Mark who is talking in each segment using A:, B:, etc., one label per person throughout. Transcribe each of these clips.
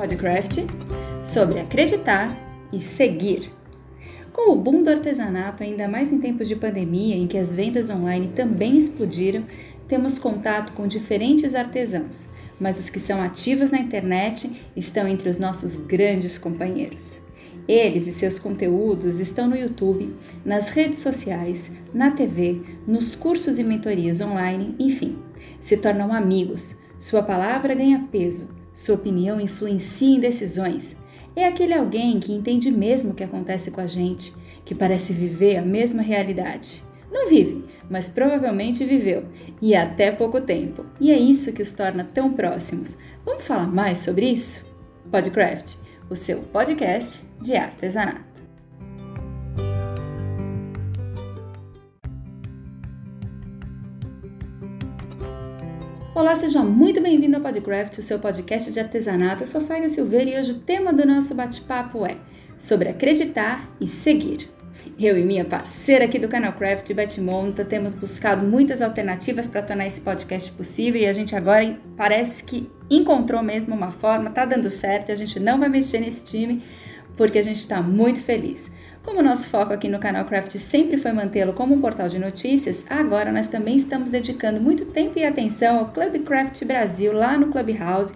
A: Podcraft sobre acreditar e seguir. Com o boom do artesanato, ainda mais em tempos de pandemia em que as vendas online também explodiram, temos contato com diferentes artesãos, mas os que são ativos na internet estão entre os nossos grandes companheiros. Eles e seus conteúdos estão no YouTube, nas redes sociais, na TV, nos cursos e mentorias online, enfim, se tornam amigos. Sua palavra ganha peso, sua opinião influencia em decisões. É aquele alguém que entende mesmo o que acontece com a gente, que parece viver a mesma realidade. Não vive, mas provavelmente viveu, e até pouco tempo. E é isso que os torna tão próximos. Vamos falar mais sobre isso? Podcraft o seu podcast de artesanato. Olá, seja muito bem-vindo ao Podcraft, o seu podcast de artesanato. Eu sou Faiga Silveira e hoje o tema do nosso bate-papo é sobre acreditar e seguir. Eu e minha parceira aqui do canal Craft, Beth Monta, temos buscado muitas alternativas para tornar esse podcast possível e a gente agora parece que encontrou mesmo uma forma, tá dando certo e a gente não vai mexer nesse time porque a gente está muito feliz. Como nosso foco aqui no canal Craft sempre foi mantê-lo como um portal de notícias, agora nós também estamos dedicando muito tempo e atenção ao Club Craft Brasil lá no Clubhouse,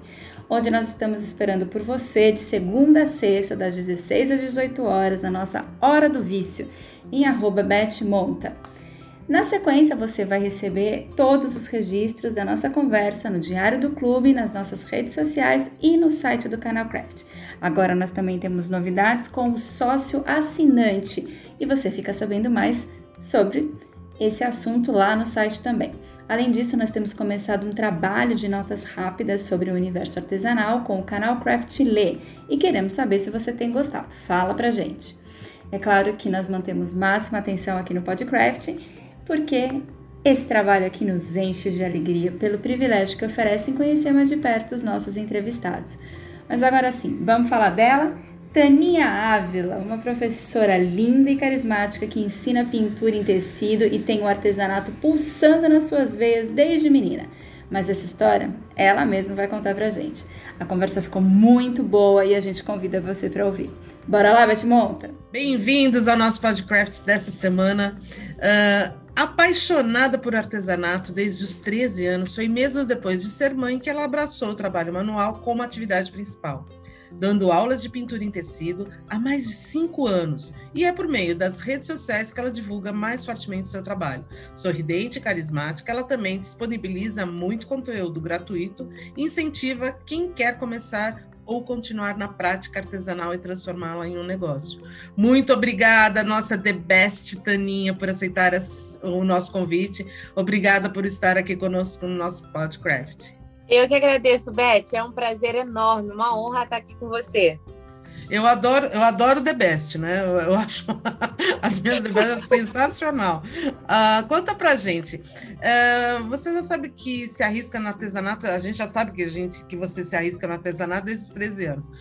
A: onde nós estamos esperando por você de segunda a sexta, das 16 às 18 horas, na nossa Hora do Vício, em arroba betmonta. Na sequência, você vai receber todos os registros da nossa conversa no Diário do Clube, nas nossas redes sociais e no site do Canal Craft. Agora nós também temos novidades com o sócio assinante e você fica sabendo mais sobre esse assunto lá no site também. Além disso, nós temos começado um trabalho de notas rápidas sobre o universo artesanal com o canal Craft Lê e queremos saber se você tem gostado. Fala pra gente. É claro que nós mantemos máxima atenção aqui no Podcraft, porque esse trabalho aqui nos enche de alegria pelo privilégio que oferece em conhecer mais de perto os nossos entrevistados. Mas agora sim, vamos falar dela? Tania Ávila, uma professora linda e carismática que ensina pintura em tecido e tem o artesanato pulsando nas suas veias desde menina. Mas essa história, ela mesma vai contar pra gente. A conversa ficou muito boa e a gente convida você para ouvir. Bora lá, Beth Monta?
B: Bem-vindos ao nosso podcast dessa semana. Uh, apaixonada por artesanato desde os 13 anos, foi mesmo depois de ser mãe que ela abraçou o trabalho manual como atividade principal dando aulas de pintura em tecido há mais de cinco anos, e é por meio das redes sociais que ela divulga mais fortemente seu trabalho. Sorridente e carismática, ela também disponibiliza muito conteúdo gratuito e incentiva quem quer começar ou continuar na prática artesanal e transformá-la em um negócio. Muito obrigada, nossa The Best Taninha, por aceitar o nosso convite. Obrigada por estar aqui conosco no nosso podcast.
C: Eu que agradeço, Beth. É um prazer enorme, uma honra estar aqui com você.
B: Eu adoro, eu adoro The Best, né? Eu, eu acho as minhas The Best sensacional. Uh, conta pra gente. Uh, você já sabe que se arrisca no artesanato, a gente já sabe que, a gente, que você se arrisca no artesanato desde os 13 anos,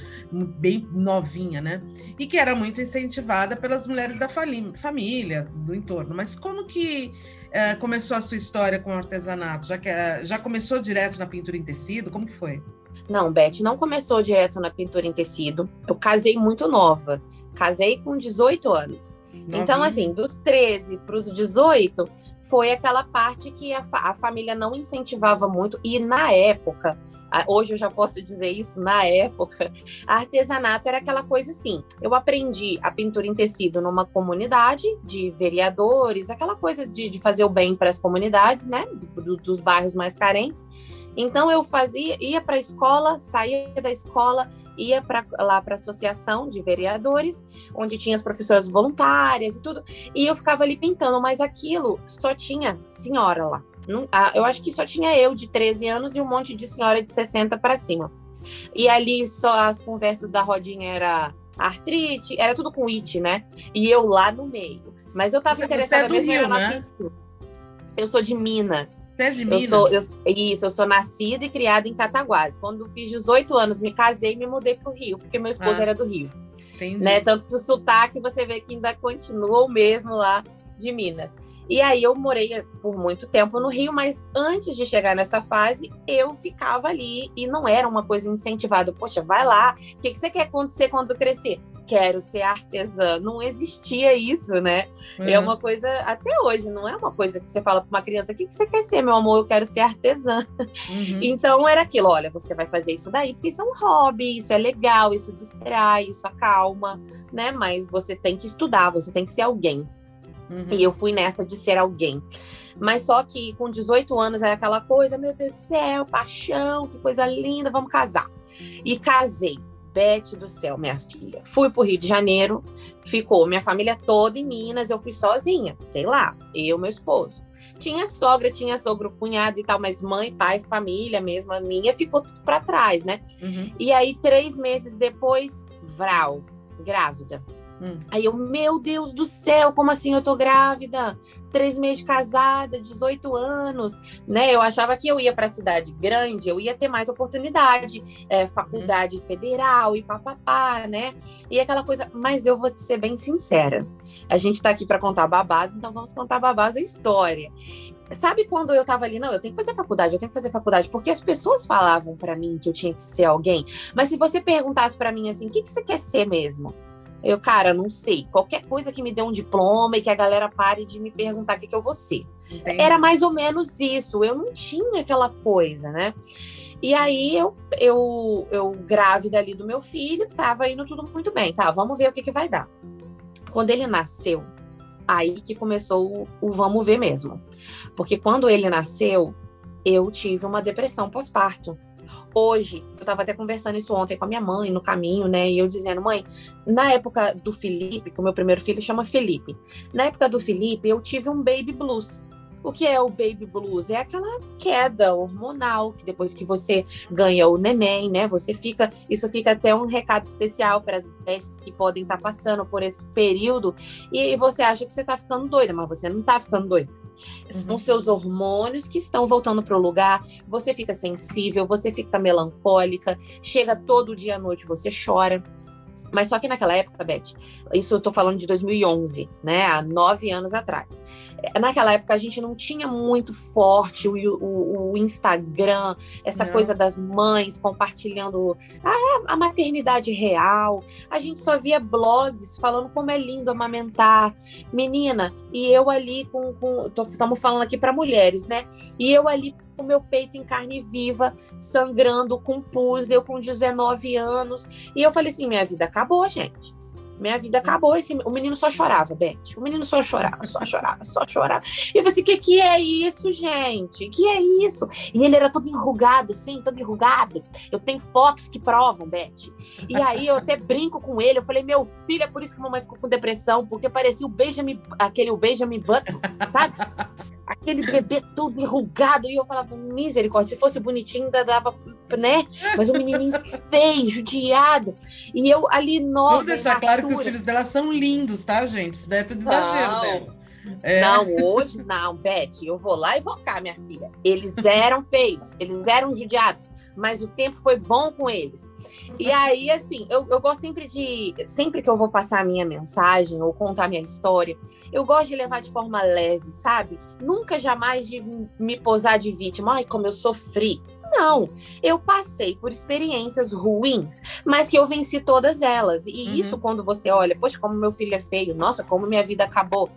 B: bem novinha, né? E que era muito incentivada pelas mulheres da família, do entorno. Mas como que é, começou a sua história com o artesanato? Já, que, é, já começou direto na pintura em tecido? Como que foi?
C: Não, Beth, não começou direto na pintura em tecido. Eu casei muito nova. Casei com 18 anos. Novinha. Então, assim, dos 13 para os 18, foi aquela parte que a, fa a família não incentivava muito. E na época, hoje eu já posso dizer isso, na época, artesanato era aquela coisa assim. Eu aprendi a pintura em tecido numa comunidade de vereadores, aquela coisa de, de fazer o bem para as comunidades, né? Do, dos bairros mais carentes. Então eu fazia, ia para a escola, saía da escola, ia para lá para a associação de vereadores, onde tinha as professoras voluntárias e tudo, e eu ficava ali pintando, mas aquilo só tinha senhora lá. Eu acho que só tinha eu de 13 anos e um monte de senhora de 60 para cima. E ali só as conversas da rodinha era artrite, era tudo com it, né? E eu lá no meio. Mas eu estava interessada
B: você é do Rio, né?
C: Eu sou de Minas.
B: Você é de Minas?
C: Eu sou, eu, isso, eu sou nascida e criada em Cataguases. Quando fiz 18 anos, me casei e me mudei para o Rio, porque meu esposo ah, era do Rio. Entendi. Né? Tanto que o sotaque você vê que ainda continua o mesmo lá de Minas. E aí eu morei por muito tempo no Rio, mas antes de chegar nessa fase, eu ficava ali e não era uma coisa incentivada. Poxa, vai lá, o que, que você quer acontecer quando crescer? Quero ser artesã. Não existia isso, né? Uhum. É uma coisa, até hoje, não é uma coisa que você fala para uma criança: o que, que você quer ser, meu amor? Eu quero ser artesã. Uhum. Então era aquilo: olha, você vai fazer isso daí, porque isso é um hobby, isso é legal, isso distrai, isso acalma, né? Mas você tem que estudar, você tem que ser alguém. Uhum. E eu fui nessa de ser alguém. Mas só que com 18 anos é aquela coisa, meu Deus do céu, paixão, que coisa linda, vamos casar. E casei. Bete do céu, minha filha. Fui pro Rio de Janeiro, ficou minha família toda em Minas, eu fui sozinha, fiquei lá, eu, meu esposo. Tinha sogra, tinha sogro, cunhado e tal, mas mãe, pai, família mesmo, a minha, ficou tudo para trás, né? Uhum. E aí, três meses depois, Vral, grávida. Hum. Aí eu, meu Deus do céu, como assim eu tô grávida? Três meses de casada, 18 anos, né? Eu achava que eu ia para cidade grande, eu ia ter mais oportunidade, é, faculdade hum. federal e papapá, né? E aquela coisa, mas eu vou ser bem sincera. A gente tá aqui para contar babás, então vamos contar babás a história. Sabe quando eu tava ali, não, eu tenho que fazer faculdade, eu tenho que fazer faculdade, porque as pessoas falavam para mim que eu tinha que ser alguém, mas se você perguntasse para mim assim, o que, que você quer ser mesmo? Eu, cara, não sei. Qualquer coisa que me dê um diploma e que a galera pare de me perguntar o que, que eu vou ser. Entendi. Era mais ou menos isso. Eu não tinha aquela coisa, né? E aí eu, eu, eu grávida ali do meu filho, tava indo tudo muito bem. Tá, vamos ver o que, que vai dar. Quando ele nasceu, aí que começou o, o vamos ver mesmo. Porque quando ele nasceu, eu tive uma depressão pós-parto. Hoje, eu estava até conversando isso ontem com a minha mãe no caminho, né? E eu dizendo, mãe, na época do Felipe, que o meu primeiro filho chama Felipe, na época do Felipe, eu tive um baby blues. O que é o baby blues? É aquela queda hormonal que depois que você ganha o neném, né? Você fica. Isso fica até um recado especial para as mulheres que podem estar tá passando por esse período e você acha que você está ficando doida, mas você não está ficando doida. São uhum. seus hormônios que estão voltando para o lugar. Você fica sensível, você fica melancólica, chega todo dia à noite, você chora. Mas só que naquela época, Beth, isso eu tô falando de 2011, né? Há nove anos atrás. É, naquela época a gente não tinha muito forte o, o, o Instagram, essa não. coisa das mães compartilhando a, a, maternidade real. A gente só via blogs falando como é lindo amamentar. Menina, e eu ali com. Estamos falando aqui para mulheres, né? E eu ali o meu peito em carne viva, sangrando com pus, eu com 19 anos. E eu falei assim: minha vida acabou, gente. Minha vida acabou. Esse... O menino só chorava, Beth. O menino só chorava, só chorava, só chorava. E eu falei assim: o que, que é isso, gente? que é isso? E ele era todo enrugado, assim, todo enrugado. Eu tenho fotos que provam, Beth. E aí eu até brinco com ele. Eu falei: meu filho, é por isso que a mamãe ficou com depressão, porque parecia o Benjamin, aquele o Benjamin Button, sabe? Aquele bebê todo enrugado. E eu falava, misericórdia, se fosse bonitinho, ainda dava, né? Mas o menininho feio, judiado. E eu ali nova.
B: Vou deixar claro que os filhos dela são lindos, tá, gente? Isso daí é tudo exagero não. dela.
C: É. Não, hoje não, Beth, eu vou lá e vou cá, minha filha. Eles eram feios, eles eram judiados, mas o tempo foi bom com eles. E aí, assim, eu, eu gosto sempre de. Sempre que eu vou passar a minha mensagem ou contar a minha história, eu gosto de levar de forma leve, sabe? Nunca jamais de me posar de vítima. Ai, como eu sofri. Não, eu passei por experiências ruins, mas que eu venci todas elas. E uhum. isso, quando você olha, poxa, como meu filho é feio, nossa, como minha vida acabou.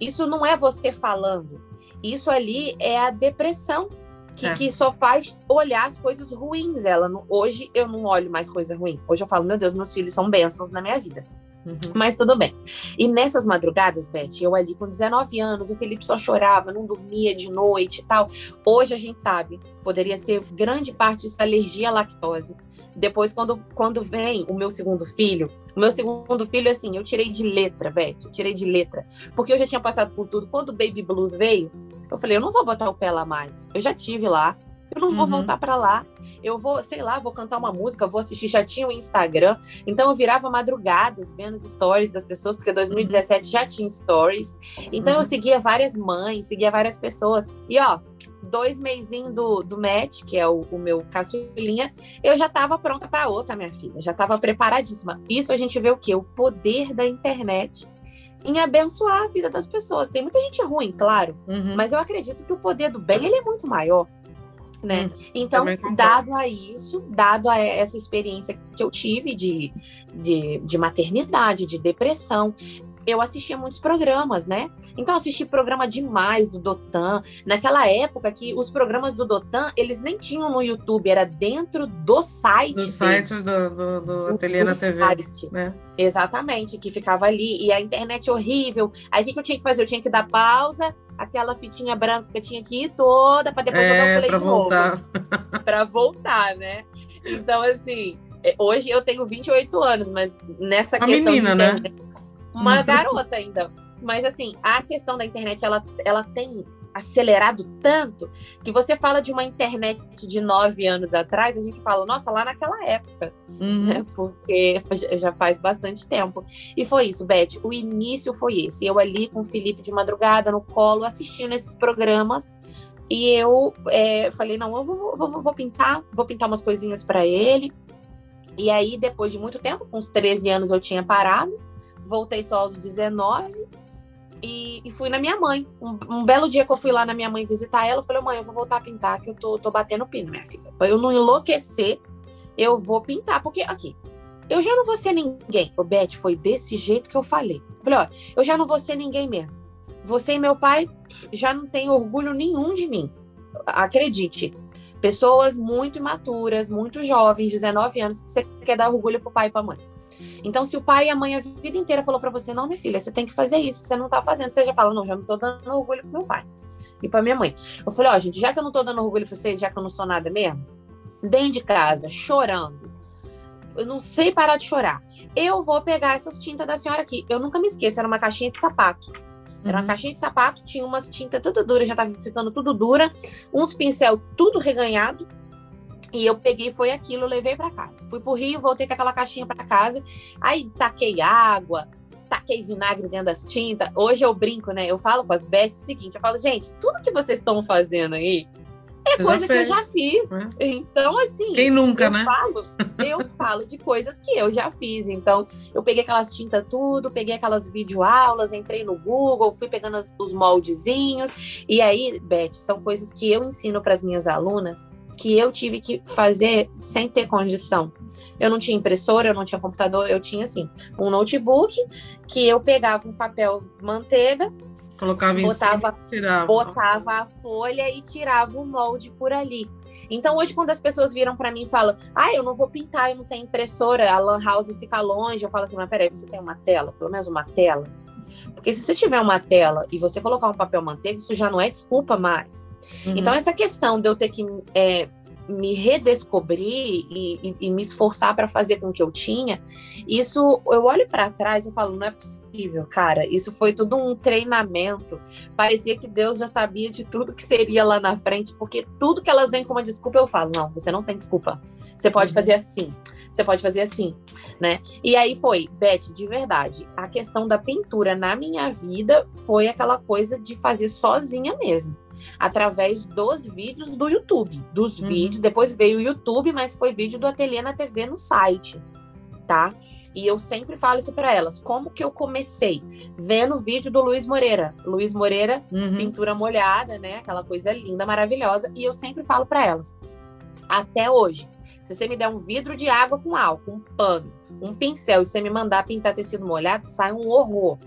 C: Isso não é você falando. Isso ali é a depressão que, é. que, só faz olhar as coisas ruins. Ela não, hoje eu não olho mais coisa ruim. Hoje eu falo, meu Deus, meus filhos são bênçãos na minha vida. Uhum. Mas tudo bem. E nessas madrugadas, Beth, eu ali com 19 anos, o Felipe só chorava, não dormia de noite e tal. Hoje a gente sabe, poderia ser grande parte disso alergia à lactose. Depois, quando, quando vem o meu segundo filho, o meu segundo filho, assim, eu tirei de letra, Beth, eu tirei de letra. Porque eu já tinha passado por tudo. Quando o Baby Blues veio, eu falei, eu não vou botar o pé lá mais. Eu já tive lá, eu não vou uhum. voltar para lá. Eu vou, sei lá, vou cantar uma música, vou assistir. Já tinha o Instagram. Então eu virava madrugadas vendo os stories das pessoas, porque 2017 uhum. já tinha stories. Então uhum. eu seguia várias mães, seguia várias pessoas. E ó, dois meizinhos do, do match, que é o, o meu caçulinha, eu já estava pronta para outra, minha filha. Já estava preparadíssima. Isso a gente vê o quê? O poder da internet em abençoar a vida das pessoas. Tem muita gente ruim, claro, uhum. mas eu acredito que o poder do bem ele é muito maior. Né? Hum, então, dado a isso, dado a essa experiência que eu tive de, de, de maternidade, de depressão, eu assistia muitos programas, né? Então assisti programa demais do Dotan. Naquela época que os programas do Dotan, eles nem tinham no YouTube, era dentro do site. Do
B: site do, do, do Ateliê na TV. Site. Né?
C: Exatamente, que ficava ali. E a internet horrível. Aí o que, que eu tinha que fazer? Eu tinha que dar pausa, aquela fitinha branca que eu tinha que ir toda, para depois é, dar o play
B: pra de voltar.
C: para voltar, né? Então, assim, é, hoje eu tenho 28 anos, mas nessa
B: Uma
C: questão
B: menina, de
C: internet, né? Uma uhum. garota ainda. Mas assim, a questão da internet, ela, ela tem acelerado tanto que você fala de uma internet de nove anos atrás, a gente fala, nossa, lá naquela época, uhum. né? Porque já faz bastante tempo. E foi isso, Beth. O início foi esse. Eu ali com o Felipe de madrugada no colo, assistindo esses programas. E eu é, falei, não, eu vou, vou, vou pintar, vou pintar umas coisinhas para ele. E aí, depois de muito tempo, com uns 13 anos eu tinha parado voltei só aos 19 e, e fui na minha mãe. Um, um, belo dia que eu fui lá na minha mãe visitar ela, eu falei, mãe, eu vou voltar a pintar, que eu tô, tô batendo pino, minha filha. Pra eu não enlouquecer, eu vou pintar, porque aqui, eu já não vou ser ninguém. O Beth foi desse jeito que eu falei. Eu falei, ó, eu já não vou ser ninguém mesmo. Você e meu pai já não têm orgulho nenhum de mim. Acredite. Pessoas muito imaturas, muito jovens, 19 anos, você quer dar orgulho pro pai e pra mãe. Então, se o pai e a mãe a vida inteira falou para você, não, minha filha, você tem que fazer isso, você não tá fazendo, você já fala, não, já não tô dando orgulho pro meu pai e pra minha mãe. Eu falei, ó, oh, gente, já que eu não tô dando orgulho pra vocês, já que eu não sou nada mesmo, dentro de casa, chorando, eu não sei parar de chorar. Eu vou pegar essas tintas da senhora aqui. Eu nunca me esqueço, era uma caixinha de sapato. Era uma uhum. caixinha de sapato, tinha umas tintas tudo dura, já tava ficando tudo dura, uns pincel tudo reganhado, e eu peguei, foi aquilo, levei para casa. Fui pro Rio, voltei com aquela caixinha para casa. Aí taquei água, taquei vinagre dentro das tintas. Hoje eu brinco, né? Eu falo com as bestas o seguinte: eu falo, gente, tudo que vocês estão fazendo aí é eu coisa que eu já fiz. É. Então, assim.
B: Quem nunca,
C: eu
B: né?
C: Falo, eu falo de coisas que eu já fiz. Então, eu peguei aquelas tintas tudo, peguei aquelas videoaulas, entrei no Google, fui pegando os moldezinhos. E aí, Beth, são coisas que eu ensino para as minhas alunas que eu tive que fazer sem ter condição. Eu não tinha impressora, eu não tinha computador, eu tinha assim, um notebook que eu pegava um papel manteiga,
B: colocava em
C: botava,
B: cima, tirava.
C: botava a folha e tirava o molde por ali. Então hoje quando as pessoas viram para mim e falam: "Ah, eu não vou pintar, eu não tenho impressora, a lan house fica longe". Eu falo assim: "Mas peraí, você tem uma tela, pelo menos uma tela?" Porque se você tiver uma tela e você colocar um papel manteiga, isso já não é desculpa mais. Uhum. Então, essa questão de eu ter que é, me redescobrir e, e, e me esforçar para fazer com o que eu tinha, isso eu olho para trás e falo, não é possível, cara. Isso foi tudo um treinamento. Parecia que Deus já sabia de tudo que seria lá na frente, porque tudo que elas vêm com uma desculpa, eu falo, não, você não tem desculpa. Você pode uhum. fazer assim você pode fazer assim, né? E aí foi, Beth, de verdade, a questão da pintura na minha vida foi aquela coisa de fazer sozinha mesmo. Através dos vídeos do YouTube. Dos uhum. vídeos, depois veio o YouTube, mas foi vídeo do Ateliê na TV no site, tá? E eu sempre falo isso para elas. Como que eu comecei? Vendo o vídeo do Luiz Moreira. Luiz Moreira, uhum. pintura molhada, né? Aquela coisa linda, maravilhosa. E eu sempre falo para elas. Até hoje, se você me der um vidro de água com álcool, um pano, um pincel e você me mandar pintar tecido molhado, sai um horror.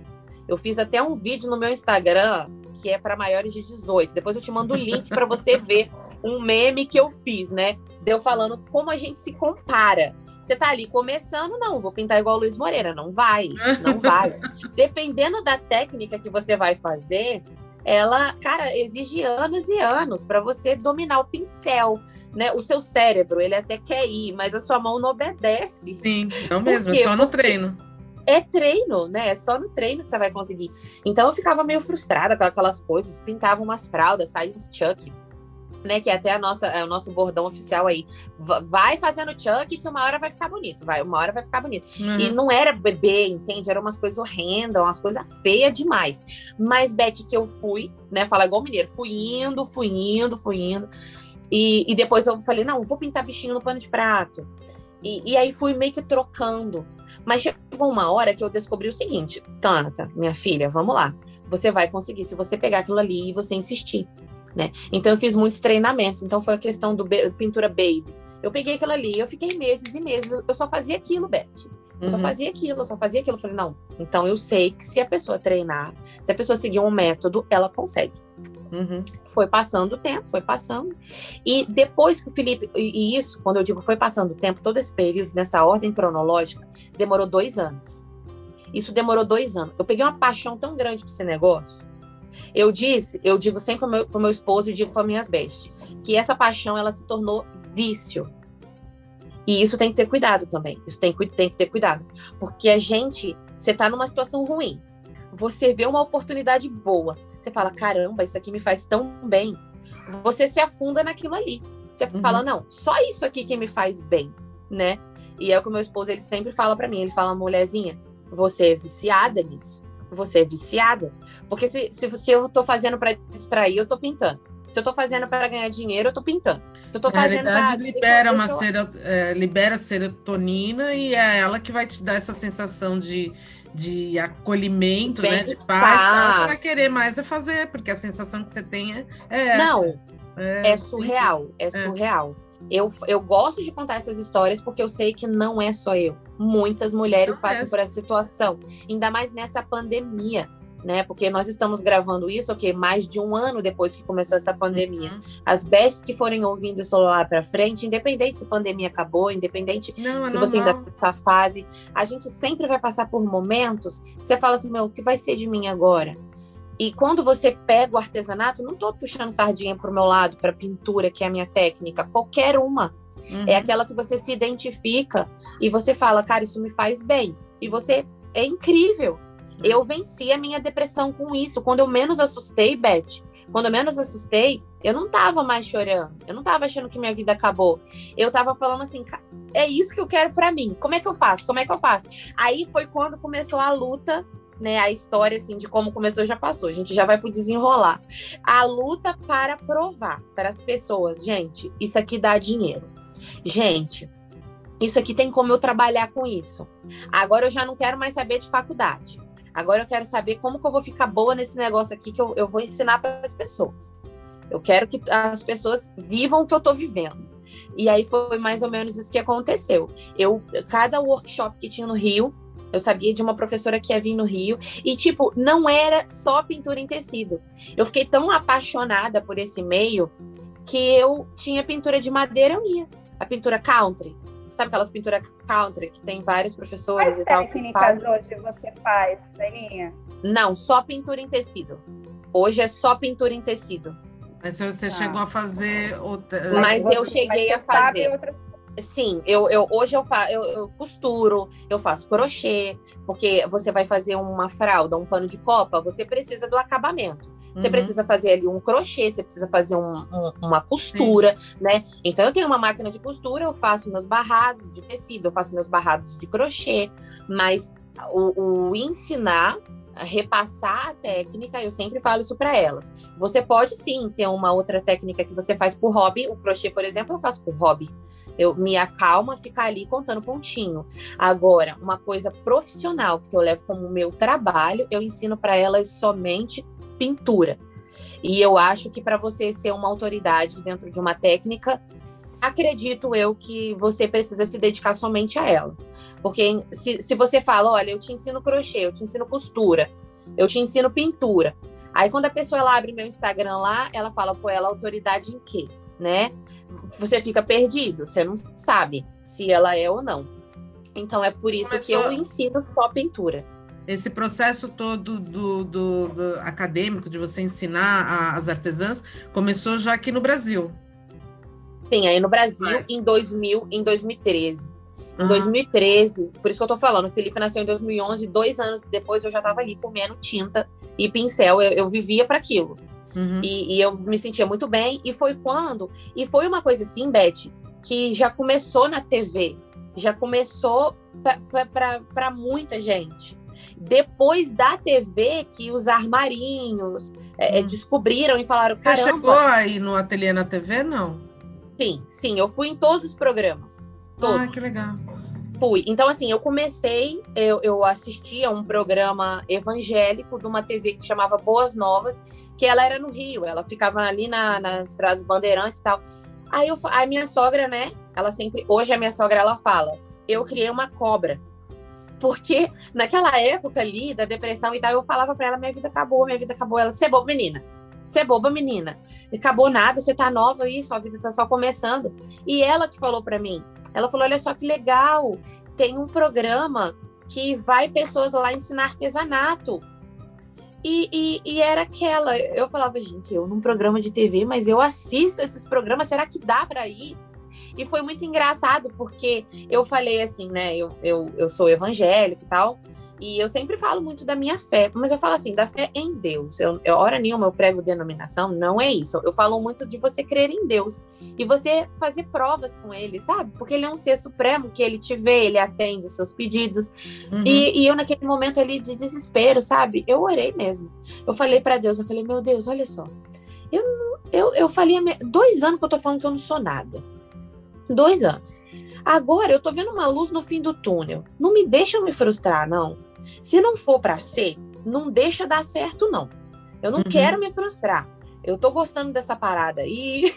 C: Eu fiz até um vídeo no meu Instagram que é para maiores de 18. Depois eu te mando o link para você ver um meme que eu fiz, né? Deu falando como a gente se compara. Você tá ali começando, não, vou pintar igual o Luiz Moreira. Não vai, não vai. Dependendo da técnica que você vai fazer, ela, cara, exige anos e anos para você dominar o pincel, né? O seu cérebro, ele até quer ir, mas a sua mão não obedece.
B: Sim, não mesmo, é só no treino.
C: É treino, né? É só no treino que você vai conseguir. Então eu ficava meio frustrada com aquelas coisas, pintava umas fraldas, saía uns chuck, né, que é até a nossa, é o nosso bordão oficial aí. Vai fazendo chuck que uma hora vai ficar bonito, vai, uma hora vai ficar bonito. Uhum. E não era bebê, entende? Eram umas coisas horrendas, umas coisas feias demais. Mas, Beth, que eu fui, né, fala igual mineiro, fui indo, fui indo, fui indo. E, e depois eu falei, não, vou pintar bichinho no pano de prato. E, e aí fui meio que trocando. Mas chegou uma hora que eu descobri o seguinte: Tanta, minha filha, vamos lá. Você vai conseguir se você pegar aquilo ali e você insistir. Né? Então eu fiz muitos treinamentos. Então foi a questão do pintura baby. Eu peguei aquilo ali, eu fiquei meses e meses, eu só fazia aquilo, Beth. Eu só uhum. fazia aquilo, eu só fazia aquilo. Eu falei, não, então eu sei que se a pessoa treinar, se a pessoa seguir um método, ela consegue. Uhum. Foi passando o tempo, foi passando. E depois que o Felipe. E isso, quando eu digo foi passando o tempo, todo esse período, nessa ordem cronológica, demorou dois anos. Isso demorou dois anos. Eu peguei uma paixão tão grande por esse negócio. Eu disse, eu digo sempre para o meu, meu esposo e digo para minhas bestes, que essa paixão ela se tornou vício. E isso tem que ter cuidado também. Isso tem, tem que ter cuidado. Porque a gente, você está numa situação ruim. Você vê uma oportunidade boa. Você fala, caramba, isso aqui me faz tão bem. Você se afunda naquilo ali. Você uhum. fala, não, só isso aqui que me faz bem, né? E é o que o meu esposo, ele sempre fala para mim. Ele fala, mulherzinha, você é viciada nisso. Você é viciada. Porque se, se, se eu tô fazendo para distrair, eu tô pintando. Se eu tô fazendo para ganhar dinheiro, eu tô pintando. Se eu tô fazendo
B: Na realidade, pra... libera, uma sero... é, libera serotonina e é ela que vai te dar essa sensação de, de acolhimento, né? De paz. Tá? Você vai querer mais é fazer, porque a sensação que você tem é, é essa.
C: Não, é, é surreal. É, é surreal. Eu, eu gosto de contar essas histórias porque eu sei que não é só eu. Muitas mulheres não passam é. por essa situação, ainda mais nessa pandemia. Né? Porque nós estamos gravando isso, ok, mais de um ano depois que começou essa pandemia. Uhum. As bestes que forem ouvindo o celular para frente, independente se a pandemia acabou, independente não, é se você ainda tá nessa fase, a gente sempre vai passar por momentos que você fala assim, meu, o que vai ser de mim agora? E quando você pega o artesanato, não estou puxando sardinha para o meu lado, para pintura, que é a minha técnica, qualquer uma. Uhum. É aquela que você se identifica e você fala, cara, isso me faz bem. E você é incrível. Eu venci a minha depressão com isso. Quando eu menos assustei, Beth, quando eu menos assustei, eu não tava mais chorando. Eu não tava achando que minha vida acabou. Eu tava falando assim, é isso que eu quero para mim. Como é que eu faço? Como é que eu faço? Aí foi quando começou a luta né, a história assim de como começou já passou. A gente já vai pro desenrolar. A luta para provar para as pessoas, gente, isso aqui dá dinheiro. Gente, isso aqui tem como eu trabalhar com isso. Agora eu já não quero mais saber de faculdade. Agora eu quero saber como que eu vou ficar boa nesse negócio aqui que eu, eu vou ensinar para as pessoas. Eu quero que as pessoas vivam o que eu estou vivendo. E aí foi mais ou menos isso que aconteceu. Eu, cada workshop que tinha no Rio, eu sabia de uma professora que ia vir no Rio e, tipo, não era só pintura em tecido. Eu fiquei tão apaixonada por esse meio que eu tinha pintura de madeira, eu ia. A pintura country. Sabe aquelas pinturas country que tem vários professores
D: Quais
C: e tal?
D: técnicas hoje você faz, Dailinha?
C: Não, só pintura em tecido. Hoje é só pintura em tecido.
B: Mas você ah. chegou a fazer outra...
C: Mas, eu cheguei a fazer. Outra Sim, eu, eu hoje eu, fa, eu, eu, costuro, eu faço crochê, porque você vai fazer uma fralda, um pano de copa, você precisa do acabamento. Você uhum. precisa fazer ali um crochê, você precisa fazer um, um, uma costura, Sim. né? Então eu tenho uma máquina de costura, eu faço meus barrados de tecido, eu faço meus barrados de crochê, mas o, o ensinar repassar a técnica, eu sempre falo isso para elas. Você pode sim ter uma outra técnica que você faz por hobby, o crochê, por exemplo, eu faço por hobby. Eu me acalma ficar ali contando pontinho. Agora, uma coisa profissional que eu levo como meu trabalho, eu ensino para elas somente pintura. E eu acho que para você ser uma autoridade dentro de uma técnica, acredito eu que você precisa se dedicar somente a ela. Porque se, se você fala, olha, eu te ensino crochê, eu te ensino costura, eu te ensino pintura. Aí quando a pessoa ela abre meu Instagram lá, ela fala, pô, ela é autoridade em quê? né? Você fica perdido, você não sabe se ela é ou não. Então é por isso Começou... que eu ensino só pintura.
B: Esse processo todo do, do, do acadêmico de você ensinar a, as artesãs começou já aqui no Brasil.
C: Sim, aí no Brasil Mas... em 2000, em 2013. Em 2013, por isso que eu tô falando, o Felipe nasceu em 2011, dois anos depois eu já tava ali comendo tinta e pincel, eu, eu vivia para aquilo. Uhum. E, e, eu me sentia muito bem. E foi quando. E foi uma coisa assim, Beth, que já começou na TV. Já começou para muita gente. Depois da TV, que os armarinhos é, uhum. descobriram e falaram: Você
B: chegou aí no ateliê na TV, não?
C: Sim, sim, eu fui em todos os programas. Todos.
B: Ah, que legal.
C: Fui. Então, assim, eu comecei, eu, eu assistia um programa evangélico de uma TV que chamava Boas Novas, que ela era no Rio, ela ficava ali na, na Estrada dos Bandeirantes e tal. Aí eu, a minha sogra, né, ela sempre, hoje a minha sogra, ela fala, eu criei uma cobra. Porque naquela época ali, da depressão e tal, eu falava para ela, minha vida acabou, minha vida acabou. Ela, você é boba, menina. Você é boba, menina. Acabou nada, você tá nova aí, sua vida tá só começando. E ela que falou para mim, ela falou: olha só que legal, tem um programa que vai pessoas lá ensinar artesanato. E, e, e, era aquela, eu falava, gente, eu num programa de TV, mas eu assisto esses programas, será que dá para ir? E foi muito engraçado, porque eu falei assim, né? Eu, eu, eu sou evangélica e tal, e eu sempre falo muito da minha fé, mas eu falo assim, da fé em Deus. Eu, eu hora nenhuma eu prego denominação, não é isso. Eu falo muito de você crer em Deus e você fazer provas com ele, sabe? Porque ele é um ser supremo, que ele te vê, ele atende seus pedidos. Uhum. E, e, eu, naquele momento ali de desespero, sabe? Eu orei mesmo. Eu falei para Deus, eu falei, meu Deus, olha só. Eu, eu, eu falei, dois anos que eu tô falando que eu não sou nada. Dois anos. Agora eu tô vendo uma luz no fim do túnel. Não me deixa eu me frustrar, não. Se não for para ser, não deixa dar certo, não. Eu não uhum. quero me frustrar. Eu tô gostando dessa parada. E,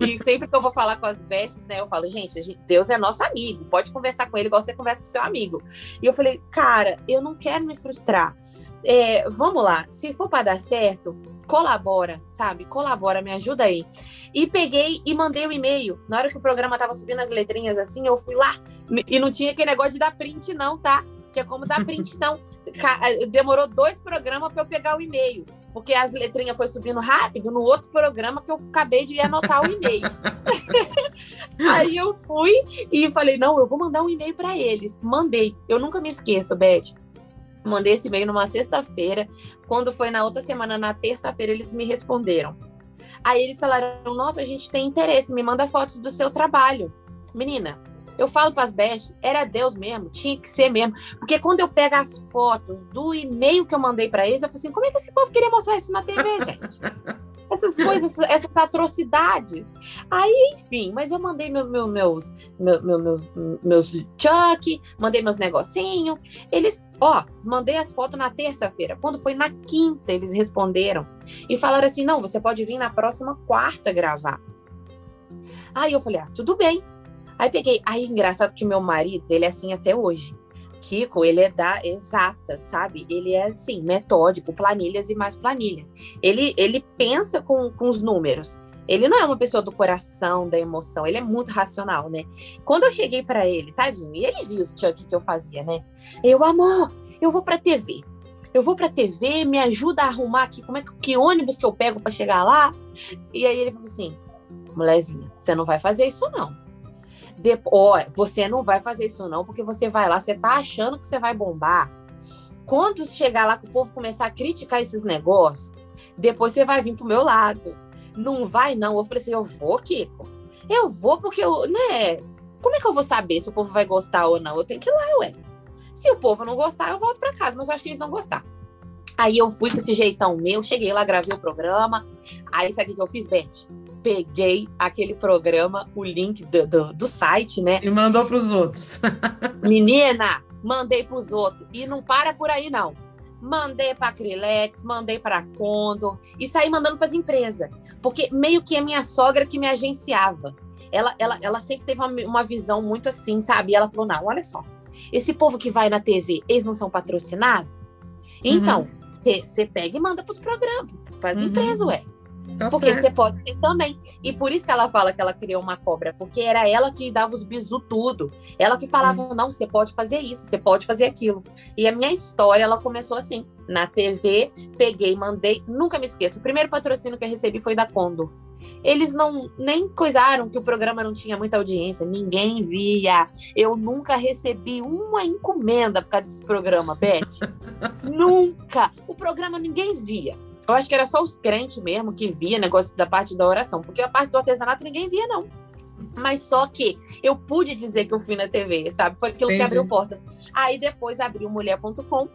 C: e sempre que eu vou falar com as bestas, né, eu falo, gente, Deus é nosso amigo. Pode conversar com ele igual você conversa com seu amigo. E eu falei, cara, eu não quero me frustrar. É, vamos lá, se for para dar certo, colabora, sabe? Colabora, me ajuda aí. E peguei e mandei o um e-mail. Na hora que o programa tava subindo as letrinhas assim, eu fui lá e não tinha aquele negócio de dar print, não, tá? Tinha como dar print, não. Demorou dois programas para eu pegar o e-mail, porque as letrinhas foi subindo rápido no outro programa que eu acabei de anotar o e-mail. Aí eu fui e falei: não, eu vou mandar um e-mail para eles. Mandei. Eu nunca me esqueço, Beth. Mandei esse e-mail numa sexta-feira. Quando foi na outra semana, na terça-feira, eles me responderam. Aí eles falaram: Nossa, a gente tem interesse, me manda fotos do seu trabalho. Menina, eu falo para as bestas, era Deus mesmo, tinha que ser mesmo. Porque quando eu pego as fotos do e-mail que eu mandei para eles, eu falei assim: como é que esse povo queria mostrar isso na TV, gente? Essas coisas, essas atrocidades. Aí, enfim, mas eu mandei meu, meu, meus, meu, meu, meus chuck, mandei meus negocinhos. Eles, ó, mandei as fotos na terça-feira. Quando foi na quinta, eles responderam e falaram assim: não, você pode vir na próxima quarta gravar. Aí eu falei: ah, tudo bem. Aí peguei, aí engraçado que meu marido, ele é assim até hoje. Kiko, ele é da exata, sabe? Ele é assim, metódico, planilhas e mais planilhas. Ele, ele pensa com, com os números. Ele não é uma pessoa do coração, da emoção, ele é muito racional, né? Quando eu cheguei para ele, tadinho, e ele viu os chuck que eu fazia, né? Eu, amor, eu vou pra TV. Eu vou pra TV, me ajuda a arrumar aqui, como é que, que ônibus que eu pego para chegar lá? E aí ele falou assim: mulherzinha, você não vai fazer isso não. Depois, você não vai fazer isso não, porque você vai lá, você tá achando que você vai bombar. Quando chegar lá que o povo começar a criticar esses negócios, depois você vai vir pro meu lado. Não vai não. Eu falei assim, eu vou, Kiko. Eu vou porque eu, né? Como é que eu vou saber se o povo vai gostar ou não? Eu tenho que ir lá, ué. Se o povo não gostar, eu volto para casa, mas eu acho que eles vão gostar. Aí eu fui com esse jeitão meu, cheguei lá, gravei o programa. Aí sabe o que eu fiz, Beth? Peguei aquele programa, o link do, do, do site, né?
B: E mandou para os outros.
C: Menina, mandei para os outros. E não para por aí, não. Mandei para Acrylex, mandei para Condor e saí mandando para as empresas. Porque meio que a minha sogra que me agenciava. Ela, ela, ela sempre teve uma, uma visão muito assim, sabe? E ela falou: não, olha só. Esse povo que vai na TV, eles não são patrocinados? Então, você uhum. pega e manda para os programas, para as uhum. empresas, ué. Tá porque certo. você pode ser também. E por isso que ela fala que ela criou uma cobra, porque era ela que dava os bisu tudo. Ela que falava, hum. não, você pode fazer isso, você pode fazer aquilo. E a minha história, ela começou assim. Na TV, peguei, mandei, nunca me esqueço. O primeiro patrocínio que eu recebi foi da Condor. Eles não nem coisaram que o programa não tinha muita audiência, ninguém via. Eu nunca recebi uma encomenda por causa desse programa, Beth. nunca. O programa ninguém via. Eu acho que era só os crentes mesmo que via negócio da parte da oração, porque a parte do artesanato ninguém via, não. Mas só que eu pude dizer que eu fui na TV, sabe? Foi aquilo Entendi. que abriu porta. Aí depois abriu mulher.com.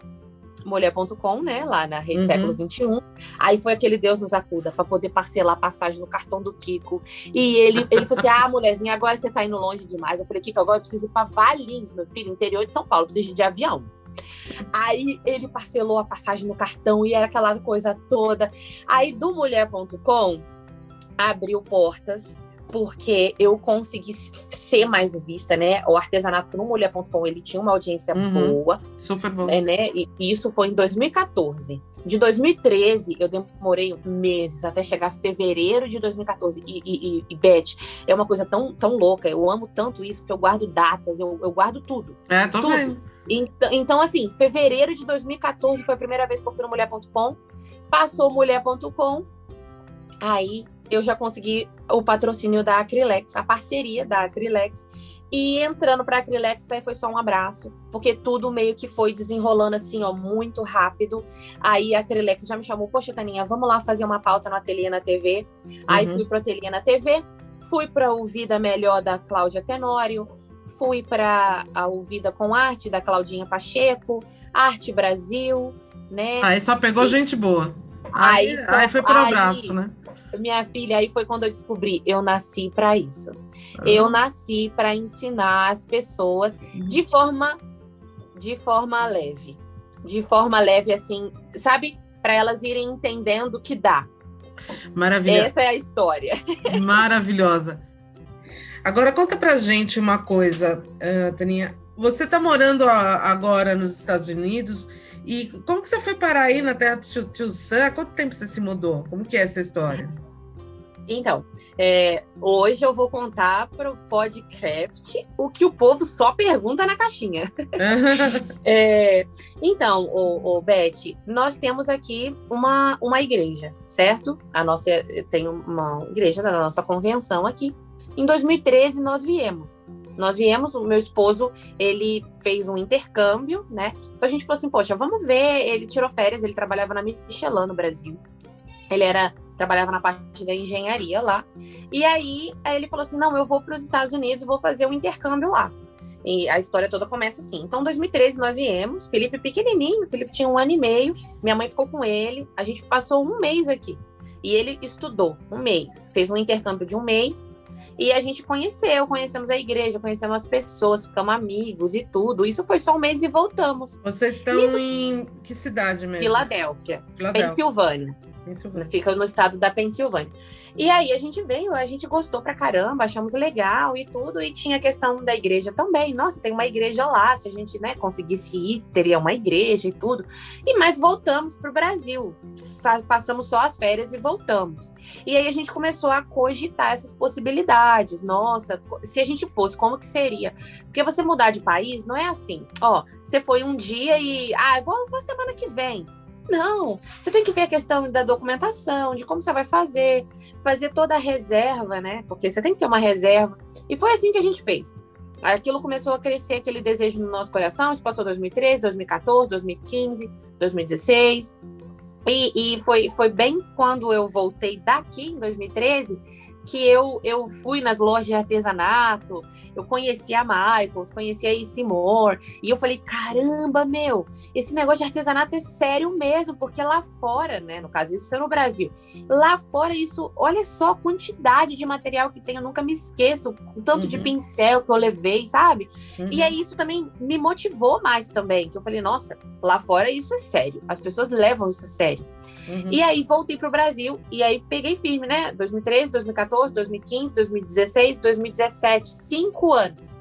C: mulher.com, né? Lá na rede
B: Uhum.
C: século XXI. Aí foi aquele Deus nos acuda para poder parcelar a passagem no cartão do Kiko. E ele, ele falou assim: ah, mulherzinha, agora você tá indo longe demais. Eu falei, Kiko, agora eu preciso ir pra Valinhos, meu filho, interior de São Paulo, eu preciso de avião. Aí ele parcelou a passagem no cartão e era aquela coisa toda. Aí do mulher.com abriu portas porque eu consegui ser mais vista, né? O artesanato no mulher.com ele tinha uma audiência
B: Uhum.
C: boa,
B: Super bom.
C: é, né? E isso foi em 2014. De 2013, eu demorei meses até chegar fevereiro de 2014. E, e, e, e Beth, é uma coisa tão, tão louca. Eu amo tanto isso que eu guardo datas, eu, eu guardo tudo.
B: É, tô
C: tudo.
B: vendo.
C: Então, então, assim, fevereiro de 2014 foi a primeira vez que eu fui no mulher.com. Passou mulher.com. Aí eu já consegui o patrocínio da Acrylex, a parceria da Acrylex. E entrando para a Acrylex, daí foi só um abraço, porque tudo meio que foi desenrolando assim, ó, muito rápido. Aí a Acrylex já me chamou, poxa, Taninha, vamos lá fazer uma pauta no Ateliê na TV. Aí
B: Uhum.
C: fui pro Ateliê na TV, fui para o Vida Melhor da Cláudia Tenório, fui para a O Vida com Arte da Claudinha Pacheco, Arte Brasil, né?
B: Aí só pegou
C: E-
B: gente boa. Aí,
C: Aí só-
B: aí foi pro
C: aí-
B: abraço, né?
C: Minha filha, aí foi quando eu descobri, eu nasci para isso. Eu nasci para ensinar as pessoas de forma de forma leve. De forma leve assim, sabe? Para elas irem entendendo que dá.
B: Maravilhosa.
C: Essa é a história.
B: Maravilhosa. Agora conta pra gente uma coisa, ah, Taninha. Você tá morando a- agora nos Estados Unidos e como que você foi parar aí na terra do tio, tio Sam? Há quanto tempo você se mudou? Como que é essa história?
C: Então, é, hoje eu vou contar para o podcast o que o povo só pergunta na caixinha. É, então, o, Beth, nós temos aqui uma, uma igreja, certo? A nossa tem uma igreja da nossa convenção aqui. Em 2013 nós viemos. Nós viemos, o meu esposo, ele fez um intercâmbio, né? Então a gente falou assim, poxa, vamos ver. Ele tirou férias, ele trabalhava na Michelin no Brasil. Ele era trabalhava na parte da engenharia lá. E aí, aí ele falou assim: "Não, eu vou para os Estados Unidos, vou fazer um intercâmbio lá". E a história toda começa assim. Então, em 2013 nós viemos, Felipe pequenininho, Felipe tinha um ano e meio, minha mãe ficou com ele, a gente passou um mês aqui. E ele estudou um mês, fez um intercâmbio de um mês. E a gente conheceu, conhecemos a igreja, conhecemos as pessoas, ficamos amigos e tudo. Isso foi só um mês e voltamos.
B: Vocês estão
C: Isso-
B: em que cidade mesmo?
C: Filadélfia,
B: Filadélfia.
C: Pensilvânia. Fica no estado da Pensilvânia. E aí a gente veio, a gente gostou pra caramba, achamos legal e tudo, e tinha a questão da igreja também. Nossa, tem uma igreja lá, se a gente né, conseguisse ir, teria uma igreja e tudo. E mas voltamos pro Brasil. Passamos só as férias e voltamos. E aí a gente começou a cogitar essas possibilidades. Nossa, se a gente fosse, como que seria? Porque você mudar de país não é assim. Ó, você foi um dia e ah, vou, vou semana que vem. Não, você tem que ver a questão da documentação, de como você vai fazer, fazer toda a reserva, né? Porque você tem que ter uma reserva. E foi assim que a gente fez. Aquilo começou a crescer, aquele desejo no nosso coração. Isso passou 2013, 2014, 2015, 2016. E, e foi, foi bem quando eu voltei daqui, em 2013, que eu, eu fui nas lojas de artesanato, eu conheci a Michaels, conheci a Issimor, e eu falei, caramba, meu, esse negócio de artesanato é sério mesmo, porque lá fora, né, no caso, isso é no Brasil, lá fora isso, olha só a quantidade de material que tem, eu nunca me esqueço, o tanto de
B: Uhum.
C: pincel que eu levei, sabe?
B: Uhum.
C: E aí isso também me motivou mais também, que eu falei, nossa, lá fora isso é sério, as pessoas levam isso a sério.
B: Uhum.
C: E aí voltei para o Brasil e aí peguei firme, né? 2013, 2014, 2015, 2016, 2017, cinco anos.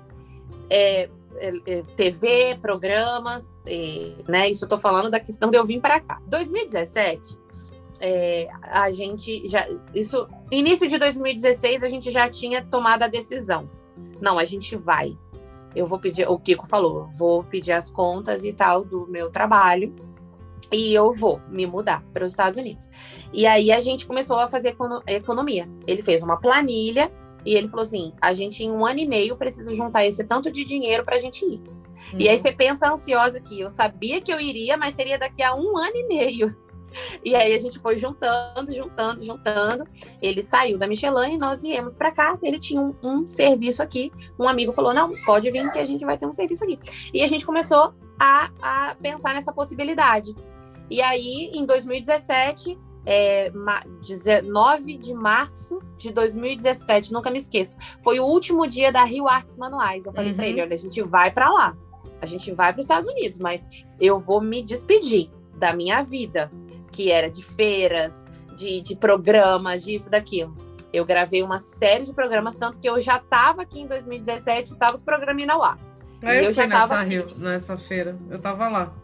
C: É, é, é, TV, programas, é, né? Isso eu tô falando da questão de eu vir para cá. 2017, é, a gente já. Isso, início de 2016, a gente já tinha tomado a decisão. Não, a gente vai. Eu vou pedir, o Kiko falou, vou pedir as contas e tal do meu trabalho e eu vou me mudar para os Estados Unidos. E aí a gente começou a fazer econo- economia. Ele fez uma planilha e ele falou assim: a gente em um ano e meio precisa juntar esse tanto de dinheiro para a gente ir. E aí você pensa ansiosa que eu sabia que eu iria, mas seria daqui a um ano e meio. E aí a gente foi juntando, juntando, juntando. Ele saiu da Michelin e nós viemos para cá. Ele tinha um, um serviço aqui. Um amigo falou: não, pode vir que a gente vai ter um serviço aqui. E a gente começou a, a pensar nessa possibilidade. E aí, em 2017, é, 19 de março de 2017, nunca me esqueço. Foi o último dia da Rio Artes Manuais. Eu falei uhum. para ele: olha, a gente vai para lá, a gente vai para os Estados Unidos, mas eu vou me despedir da minha vida, que era de feiras, de, de programas, disso, daquilo. Eu gravei uma série de programas, tanto que eu já estava aqui em 2017, estava os ao ar.
B: Aí eu, eu fui nessa, Rio, nessa feira, eu estava lá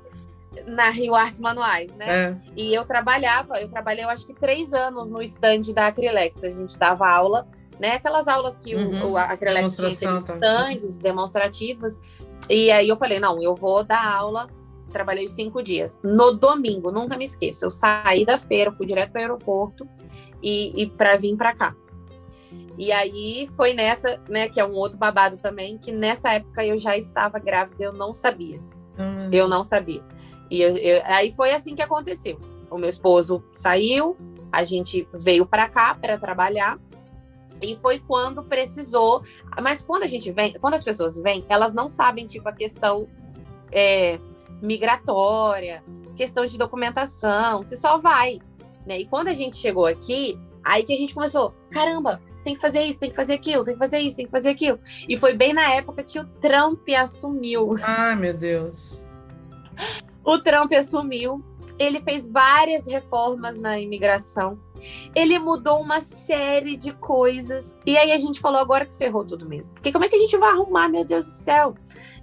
C: na Rio Artes Manuais, né? É. E eu trabalhava, eu trabalhei, eu acho que três anos no stand da Acrylex. A gente dava aula, né? Aquelas aulas que uhum. o, o Acrylex tinha tá. stands demonstrativas. E aí eu falei, não, eu vou dar aula. Trabalhei cinco dias. No domingo, nunca me esqueço. Eu saí da feira, fui direto para o aeroporto e, e para vir para cá. E aí foi nessa, né, que é um outro babado também, que nessa época eu já estava grávida, eu não sabia. Uhum. Eu não sabia. E eu, eu, aí foi assim que aconteceu. O meu esposo saiu, a gente veio para cá para trabalhar. E foi quando precisou. Mas quando a gente vem, quando as pessoas vêm, elas não sabem, tipo, a questão é, migratória, questão de documentação, você só vai. Né? E quando a gente chegou aqui, aí que a gente começou, caramba, tem que fazer isso, tem que fazer aquilo, tem que fazer isso, tem que fazer aquilo. E foi bem na época que o Trump assumiu.
B: Ai, meu Deus.
C: O Trump assumiu, ele fez várias reformas na imigração, ele mudou uma série de coisas. E aí a gente falou agora que ferrou tudo mesmo. Porque como é que a gente vai arrumar, meu Deus do céu?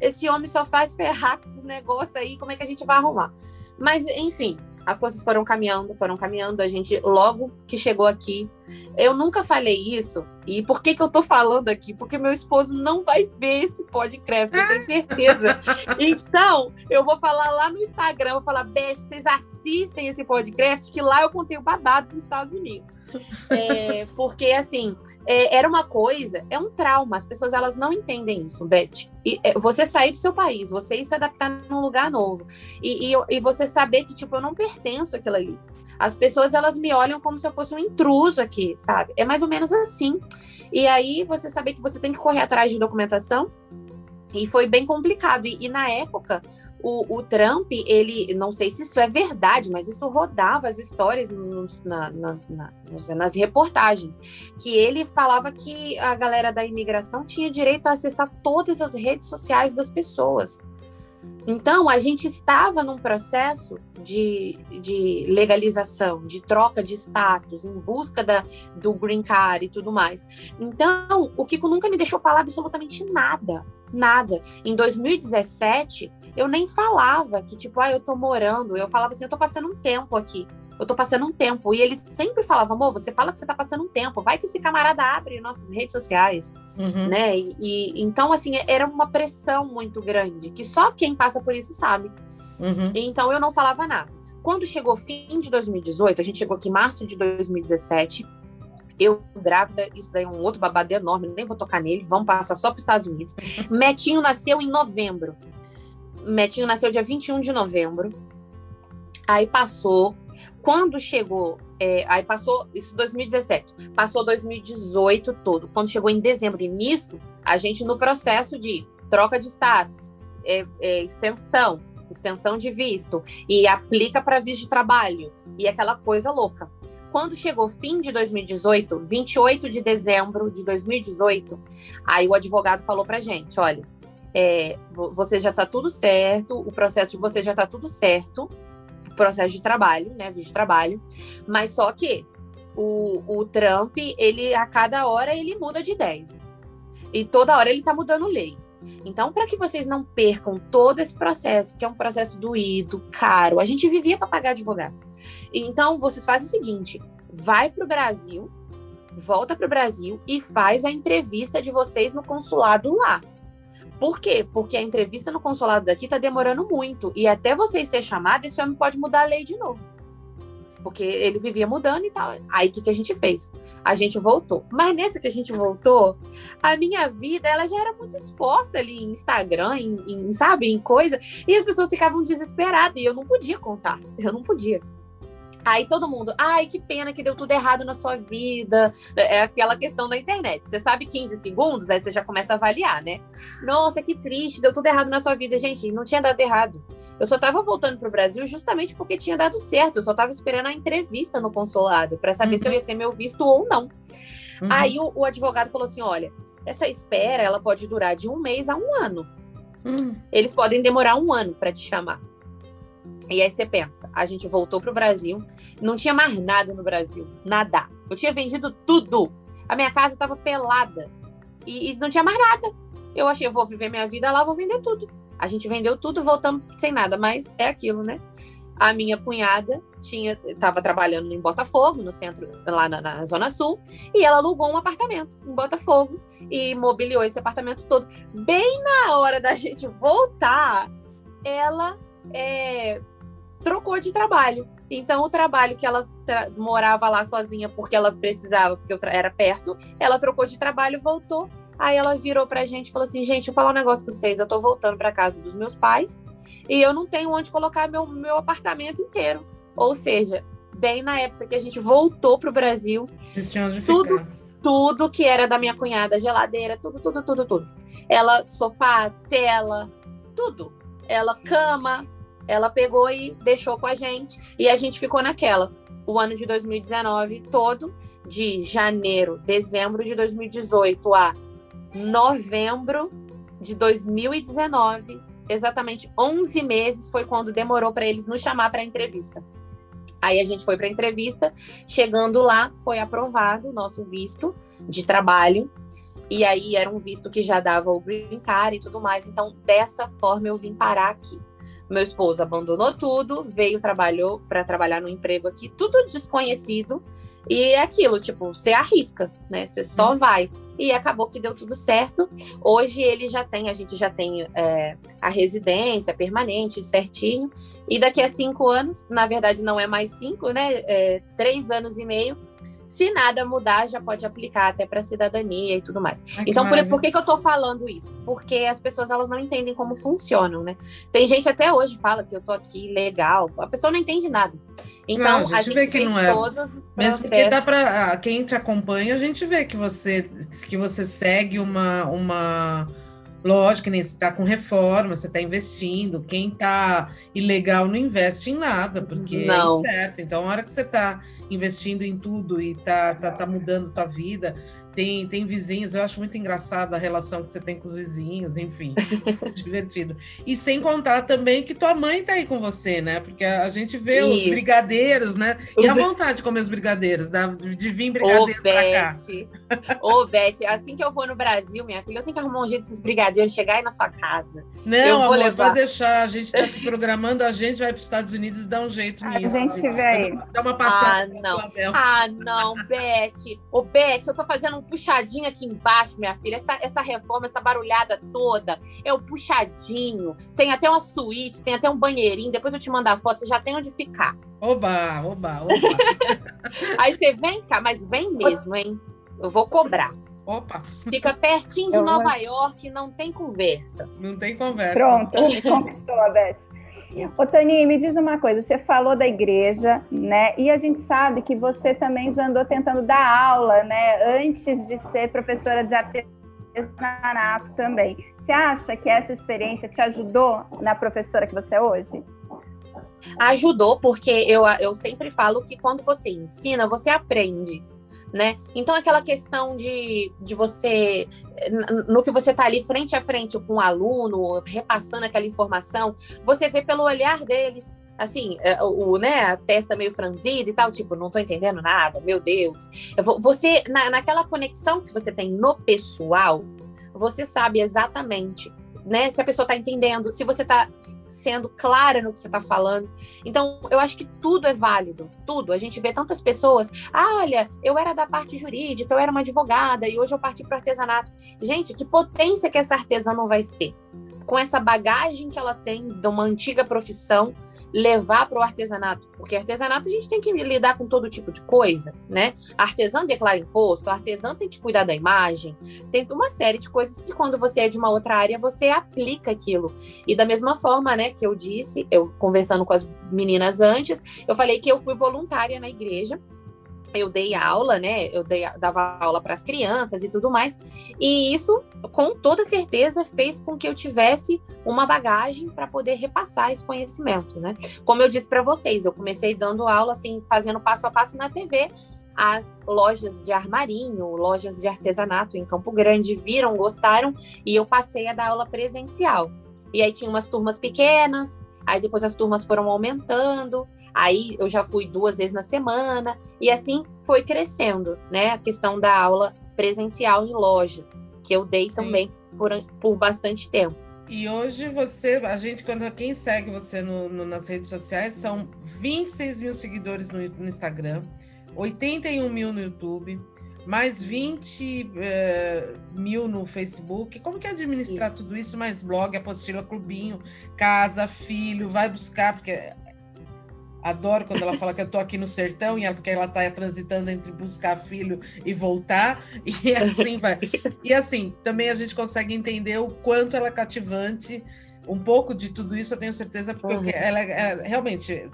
C: Esse homem só faz ferrar com esses negócios aí, como é que a gente vai arrumar? Mas, enfim, as coisas foram caminhando, foram caminhando. A gente, logo que chegou aqui, eu nunca falei isso. E por que, que eu tô falando aqui? Porque meu esposo não vai ver esse podcast, eu tenho certeza. então, eu vou falar lá no Instagram, vou falar, Beth, vocês assistem esse podcast, que lá eu contei o babado dos Estados Unidos. É, porque, assim, é, era uma coisa, é um trauma. As pessoas elas não entendem isso, Beth. E, é, você sair do seu país, você ir se adaptar num lugar novo. E, e, e você saber que, tipo, eu não pertenço àquilo ali. As pessoas elas me olham como se eu fosse um intruso aqui, sabe? É mais ou menos assim. E aí você saber que você tem que correr atrás de documentação e foi bem complicado. E, e na época, o, o, Trump, ele, não sei se isso é verdade, mas isso rodava as histórias nos, na, nas, na, nas reportagens, que ele falava que a galera da imigração tinha direito a acessar todas as redes sociais das pessoas. Então, a gente estava num processo de, de legalização, de troca de status, em busca da, do green card e tudo mais. Então, o Kiko nunca me deixou falar absolutamente nada, nada. Em 2017, eu nem falava que, tipo, ah, eu tô morando. Eu falava assim, eu tô passando um tempo aqui eu tô passando um tempo. E eles sempre falavam, amor, você fala que você tá passando um tempo, vai que esse camarada abre nossas redes sociais, uhum. né? E, e, então, assim, era uma pressão muito grande, que só quem passa por isso sabe. Uhum. Então, eu não falava nada. Quando chegou fim de 2018, a gente chegou aqui em março de 2017, eu grávida, isso daí é um outro babado enorme, nem vou tocar nele, vamos passar só para os Estados Unidos. Metinho nasceu em novembro. Metinho nasceu dia 21 de novembro. Aí passou quando chegou, é, aí passou isso 2017, passou 2018 todo. Quando chegou em dezembro, início, a gente no processo de troca de status, é, é, extensão, extensão de visto e aplica para visto de trabalho e aquela coisa louca. Quando chegou fim de 2018, 28 de dezembro de 2018, aí o advogado falou para gente, olha, é, você já está tudo certo, o processo de você já está tudo certo, processo de trabalho, né, visto de trabalho, mas só que o, o Trump, ele a cada hora ele muda de ideia. E toda hora ele está mudando lei. Então, para que vocês não percam todo esse processo, que é um processo doído, caro, a gente vivia para pagar advogado. Então, vocês fazem o seguinte: vai para o Brasil, volta para o Brasil e faz a entrevista de vocês no consulado lá. Por quê? Porque a entrevista no consulado daqui está demorando muito. E até vocês ser chamado, esse homem pode mudar a lei de novo. Porque ele vivia mudando e tal. Aí o que, que a gente fez? A gente voltou. Mas nessa que a gente voltou, a minha vida ela já era muito exposta ali em Instagram, em, em sabe, em coisa. E as pessoas ficavam desesperadas. E eu não podia contar. Eu não podia. Aí todo mundo, ai, que pena que deu tudo errado na sua vida. É aquela questão da internet. Você sabe 15 segundos, aí você já começa a avaliar, né? Nossa, que triste, deu tudo errado na sua vida. Gente, não tinha dado errado. Eu só tava voltando pro Brasil justamente porque tinha dado certo. Eu só tava esperando a entrevista no consulado para saber uhum. se eu ia ter meu visto ou não. Uhum. Aí o, o, advogado falou assim: olha, essa espera ela pode durar de um mês a um ano. Uhum. Eles podem demorar um ano para te chamar. E aí você pensa, a gente voltou pro Brasil, não tinha mais nada no Brasil, nada. Eu tinha vendido tudo. A minha casa estava pelada e, e, não tinha mais nada. Eu achei, eu vou viver minha vida lá, vou vender tudo. A gente vendeu tudo, voltamos sem nada, mas é aquilo, né? A minha cunhada tinha estava trabalhando em Botafogo, no centro, lá na, na, Zona Sul, e ela alugou um apartamento em Botafogo e mobiliou esse apartamento todo. Bem na hora da gente voltar, ela é, trocou de trabalho. Então, o trabalho que ela morava lá sozinha porque ela precisava, porque era perto, ela trocou de trabalho, voltou. Aí ela virou pra gente e falou assim: gente, eu vou falar um negócio com vocês. Eu tô voltando pra casa dos meus pais e eu não tenho onde colocar meu, meu apartamento inteiro. Ou seja, bem na época que a gente voltou pro Brasil, tudo, tudo que era da minha cunhada, geladeira, tudo, tudo, tudo, tudo. Ela, sofá, tela, tudo. Ela, cama, ela pegou e deixou com a gente e a gente ficou naquela. O ano de 2019 todo, de janeiro, dezembro de 2018 a novembro de 2019, exatamente 11 meses foi quando demorou para eles nos chamar para entrevista. Aí a gente foi para entrevista, chegando lá, foi aprovado o nosso visto de trabalho. E aí era um visto que já dava o green card e tudo mais. Então, dessa forma eu vim parar aqui. Meu esposo abandonou tudo, veio trabalhou para trabalhar no emprego aqui, tudo desconhecido. E é aquilo, tipo, você arrisca, né? Você só uhum. vai. E acabou que deu tudo certo. Hoje ele já tem, a gente já tem é, a residência permanente, certinho. E daqui a cinco anos, na verdade não é mais cinco, né? É, três anos e meio, se nada mudar, já pode aplicar até para cidadania e tudo mais. Ai, então, por, por, que, que eu estou falando isso? Porque as pessoas elas não entendem como funcionam, né? Tem gente até hoje que fala que eu tô aqui legal, a pessoa não entende nada. Então, não, a, gente a gente vê que não é.
B: Mesmo porque dá para quem te acompanha, a gente vê que você que você segue uma uma Lógico que nem você está com reforma, você está investindo. Quem está ilegal não investe em nada, porque não. é certo. Então, a hora que você está investindo em tudo e está tá, tá mudando tua vida, tem, tem vizinhos, eu acho muito engraçado a relação que você tem com os vizinhos, enfim, divertido. E sem contar também que tua mãe tá aí com você, né? Porque a, a gente vê Isso. os brigadeiros, né? E a vontade de comer os brigadeiros, de vir brigadeiro Ô, pra
C: Beth. cá. Ô, Beth, assim que eu for no Brasil, minha filha, eu tenho que arrumar um jeito desses brigadeiros chegar aí na sua casa.
B: Não, eu vou amor, levar. pode deixar, a gente tá se programando, a gente vai para os Estados Unidos e dá um jeito nisso.
D: A gente vê
B: Dá uma passada.
C: Ah, não. Ah, não, Beth. Ô, Beth, eu tô fazendo um puxadinho aqui embaixo, minha filha. Essa, essa reforma, essa barulhada toda, é o puxadinho. Tem até uma suíte, tem até um banheirinho. Depois eu te mando a foto, você já tem onde ficar.
B: Oba, oba, oba.
C: Aí você vem cá, mas vem mesmo, hein? Eu vou cobrar.
B: Opa!
C: Fica pertinho de Nova. York, não tem conversa.
B: Não tem conversa.
D: Pronto, me conquistou a Beth. Ô, Tani, me diz uma coisa, você falou da igreja, né? E a gente sabe que você também já andou tentando dar aula, né? Antes de ser professora de artesanato também. Você acha que essa experiência te ajudou na professora que você é hoje?
C: Ajudou, porque eu, eu sempre falo que quando você ensina, você aprende né? Então, aquela questão de, de você, no que você está ali frente a frente com o aluno, repassando aquela informação, você vê pelo olhar deles, assim, é, o, né, a testa meio franzida e tal, tipo, não estou entendendo nada, meu Deus. Você, na, naquela conexão que você tem no pessoal, você sabe exatamente né? Se a pessoa está entendendo, se você está sendo clara no que você está falando. Então, eu acho que tudo é válido, tudo. A gente vê tantas pessoas, ah, olha, eu era da parte jurídica, eu era uma advogada e hoje eu parti para o artesanato. Gente, que potência que essa artesã não vai ser com essa bagagem que ela tem de uma antiga profissão, levar para o artesanato, porque artesanato a gente tem que lidar com todo tipo de coisa, né? artesã declara imposto, artesã tem que cuidar da imagem, tem uma série de coisas que quando você é de uma outra área, você aplica aquilo. E da mesma forma, né, que eu disse, eu conversando com as meninas antes, eu falei que eu fui voluntária na igreja eu dei aula, né? Eu dei, dava aula para as crianças e tudo mais. E isso, com toda certeza, fez com que eu tivesse uma bagagem para poder repassar esse conhecimento, né? Como eu disse para vocês, eu comecei dando aula, assim, fazendo passo a passo na TV. As lojas de armarinho, lojas de artesanato em Campo Grande viram, gostaram, e eu passei a dar aula presencial. E aí tinha umas turmas pequenas, aí depois as turmas foram aumentando, Aí eu já fui duas vezes na semana e assim foi crescendo, né? A questão da aula presencial em lojas, que eu dei Sim. também por, por bastante tempo.
B: E hoje você, a gente, quando quem segue você no, no, nas redes sociais, são 26 mil seguidores no, no, Instagram, 81 mil no YouTube, mais 20 eh, mil no Facebook. Como que é administrar Sim. tudo isso? Mais blog, apostila, clubinho, casa, filho, vai buscar, porque Adoro quando ela fala que eu tô aqui no sertão e ela, porque ela tá transitando entre buscar filho e voltar e assim vai. E assim, também a gente consegue entender o quanto ela é cativante. Um pouco de tudo isso eu tenho certeza, porque uhum. ela, ela, realmente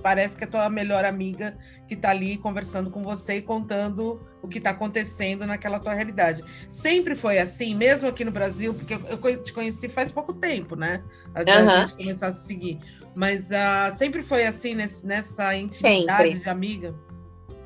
B: parece que é tua melhor amiga que tá ali conversando com você e contando o que está acontecendo naquela tua realidade. Sempre foi assim, mesmo aqui no Brasil, porque eu, eu te conheci faz pouco tempo, né? Até uhum. a gente começar a se seguir. Mas uh, sempre foi assim, nesse, nessa intimidade sempre. de amiga?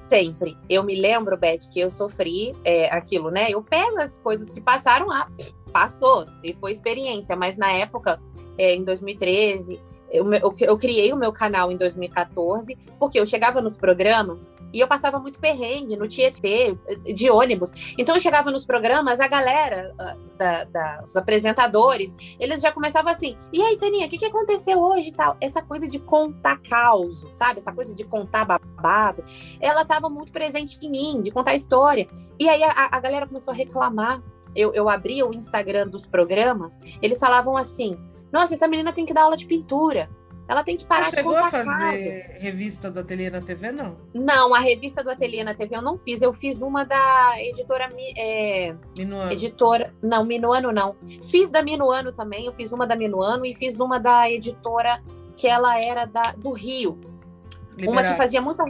C: Sempre. Eu me lembro, Beth, que eu sofri é, aquilo, né? Eu pego as coisas que passaram, ah, passou, e foi experiência. Mas na época, é, em 2013, eu, eu, eu, criei o meu canal em 2014, porque eu chegava nos programas e eu passava muito perrengue no Tietê, de ônibus. Então eu chegava nos programas, a galera, ah, da, da, os apresentadores, eles já começavam assim: e aí, Taninha, o que, que aconteceu hoje e tal? Essa coisa de contar caos, sabe? Essa coisa de contar babado, ela estava muito presente em mim, de contar história. E aí a, a galera começou a reclamar. Eu, eu abria o Instagram dos programas, eles falavam assim nossa, essa menina tem que dar aula de pintura. Ela tem que parar Você
B: de chegou a fazer caso. revista do Ateliê na TV, não?
C: Não, a revista do Ateliê na TV eu não fiz. Eu fiz uma da editora... É, Minuano. Editora... Não, Minuano não. Fiz da Minuano também. Eu fiz uma da Minuano e fiz uma da editora que ela era da, do Rio. Liberato. Uma que fazia muita...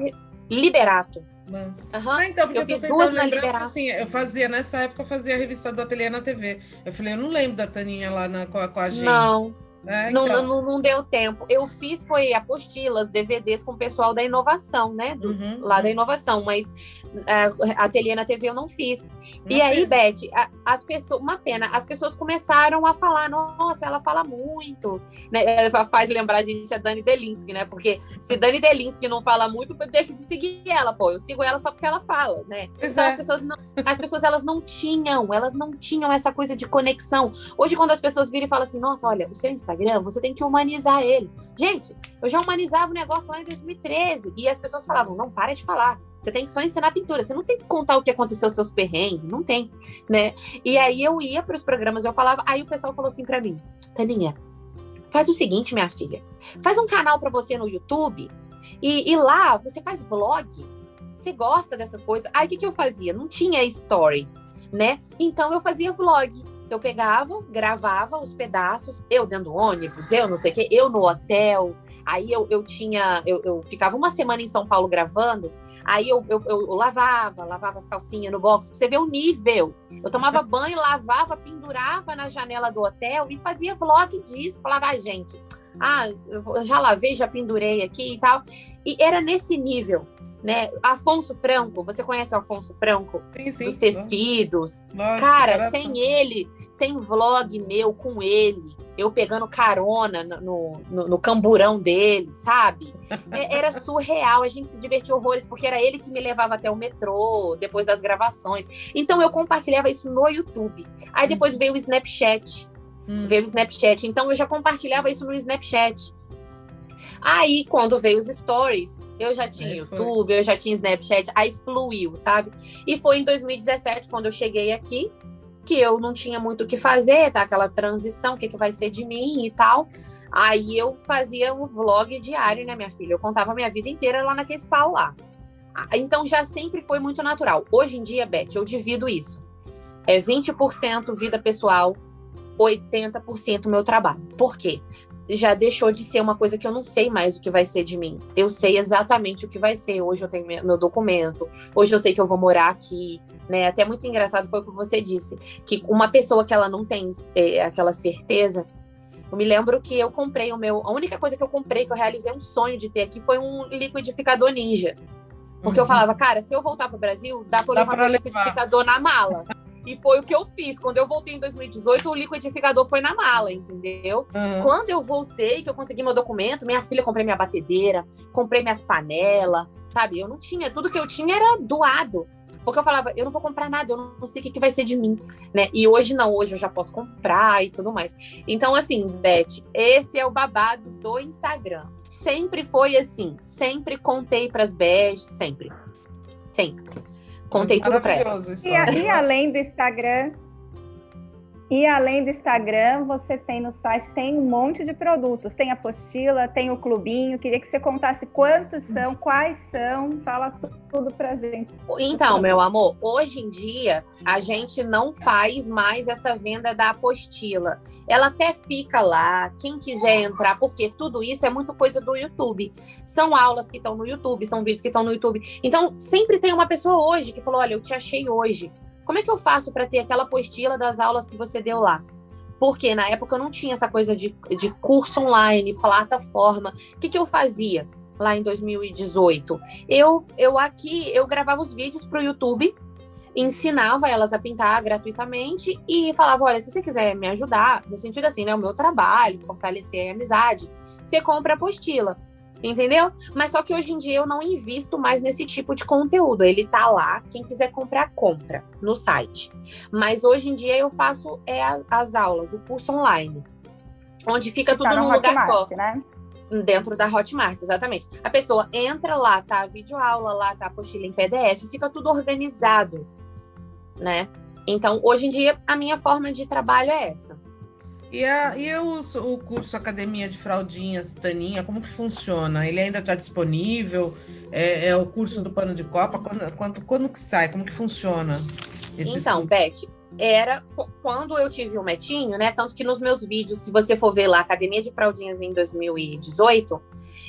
C: Liberato.
B: Uhum. Ah, então, porque eu, eu tô tentando lembrar que, assim, eu fazia, nessa época eu fazia a revista do Ateliê na TV. Eu falei, eu não lembro da Taninha lá na, com, a, com a gente.
C: Não. É, então. não, não, não, deu tempo. Eu fiz foi apostilas, DVDs com o pessoal da inovação, né? Do, uhum, lá uhum. da inovação, mas a, a ateliê na TV eu não fiz. Uma e aí, Beth, a, as pessoas, uma pena, as pessoas começaram a falar, nossa, ela fala muito, né? Faz lembrar a gente a Dani Delinsky, né? Porque se Dani Delinsky não fala muito, eu deixo de seguir ela, pô. Eu sigo ela só porque ela fala, né? então é. as pessoas não, as pessoas elas não tinham, elas não tinham essa coisa de conexão. Hoje quando as pessoas viram e falam assim, nossa, olha, o seu Instagram Instagram, você tem que humanizar ele. Gente, eu já humanizava o negócio lá em 2013 e as pessoas falavam: não, para de falar. Você tem que só ensinar pintura. Você não tem que contar o que aconteceu, seus perrengues. Não tem, né? E aí eu ia para os programas, eu falava. Aí o pessoal falou assim para mim: Taninha, faz o seguinte, minha filha. Faz um canal para você no YouTube e, e, lá você faz vlog. Você gosta dessas coisas. Aí o que, que eu fazia? Não tinha story, né? Então eu fazia vlog. Eu pegava, gravava os pedaços, eu dentro do ônibus, eu não sei o quê, eu no hotel. Aí eu, eu tinha, eu, eu ficava uma semana em São Paulo gravando. Aí eu, eu, eu, lavava, lavava as calcinhas no box, você ver o nível. Eu tomava banho, lavava, pendurava na janela do hotel e fazia vlog disso. Falava, ah, gente, ah, eu já lavei, já pendurei aqui e tal. E era nesse nível né? Afonso Franco, você conhece o Afonso Franco?
B: Sim, sim.
C: Dos tecidos. Nossa, Cara, tem ele, tem vlog meu com ele, eu pegando carona no, no, no camburão dele, sabe? É, era surreal, a gente se divertia horrores, porque era ele que me levava até o metrô, depois das gravações. Então eu compartilhava isso no YouTube. Aí depois veio o Snapchat. Hum. Veio o Snapchat. Então eu já compartilhava isso no Snapchat. Aí, quando veio os stories, eu já tinha aí YouTube, foi. eu já tinha Snapchat, aí fluiu, sabe? E foi em 2017, quando eu cheguei aqui, que eu não tinha muito o que fazer, tá? Aquela transição, o que, que vai ser de mim e tal. Aí eu fazia o vlog diário, né, minha filha? Eu contava a minha vida inteira lá naquele pau lá. Então já sempre foi muito natural. Hoje em dia, Beth, eu divido isso. É 20% vida pessoal, 80% meu trabalho. Por quê? Já deixou de ser uma coisa que eu não sei mais o que vai ser de mim. Eu sei exatamente o que vai ser. Hoje eu tenho meu documento, hoje eu sei que eu vou morar aqui, né? Até muito engraçado foi o que você disse, que uma pessoa que ela não tem é, aquela certeza, eu me lembro que eu comprei o meu. A única coisa que eu comprei, que eu realizei um sonho de ter aqui, foi um liquidificador ninja. Porque uhum. eu falava, cara, se eu voltar para o Brasil, dá para levar o liquidificador na mala. E foi o que eu fiz. Quando eu voltei em 2018, o liquidificador foi na mala, entendeu? Uhum. Quando eu voltei, que eu consegui meu documento, minha filha comprei minha batedeira, comprei minhas panelas, sabe? Eu não tinha, tudo que eu tinha era doado. Porque eu falava, eu não vou comprar nada, eu não sei o que, que vai ser de mim, né? E hoje não, hoje eu já posso comprar e tudo mais. Então, assim, Beth, esse é o babado do Instagram. Sempre foi assim, sempre contei pras Beth, sempre. Sempre. Contei tudo pra elas.
D: E, e além do Instagram, e além do Instagram, você tem no site tem um monte de produtos. Tem apostila, tem o clubinho. Queria que você contasse quantos são, quais são. Fala tudo pra gente.
C: Então, meu amor, hoje em dia a gente não faz mais essa venda da apostila. Ela até fica lá, quem quiser entrar, porque tudo isso é muito coisa do YouTube. São aulas que estão no YouTube, são vídeos que estão no YouTube. Então, sempre tem uma pessoa hoje que falou: "Olha, eu te achei hoje". Como é que eu faço para ter aquela apostila das aulas que você deu lá? Porque na época eu não tinha essa coisa de, de curso online, plataforma. O que, que eu fazia lá em 2018? Eu, eu aqui, eu gravava os vídeos para o YouTube, ensinava elas a pintar gratuitamente e falava: olha, se você quiser me ajudar, no sentido assim, né? O meu trabalho, fortalecer a amizade, você compra a apostila. Entendeu? Mas só que hoje em dia eu não invisto mais nesse tipo de conteúdo. Ele tá lá, quem quiser comprar, compra no site. Mas hoje em dia eu faço é, as aulas, o curso online. Onde fica tudo tá num lugar Hotmart, só. Né? Dentro da Hotmart, exatamente. A pessoa entra lá, tá a videoaula lá, tá a apostila em PDF, fica tudo organizado, né? Então, hoje em dia, a minha forma de trabalho é essa.
B: E, a, e o, o curso Academia de Fraldinhas, Taninha, como que funciona? Ele ainda está disponível? É, é, o curso do pano de copa? Quando, quando, quando que sai? Como que funciona?
C: Então, Beth, era quando eu tive o Metinho, né? Tanto que nos meus vídeos, se você for ver lá, Academia de Fraldinhas em 2018,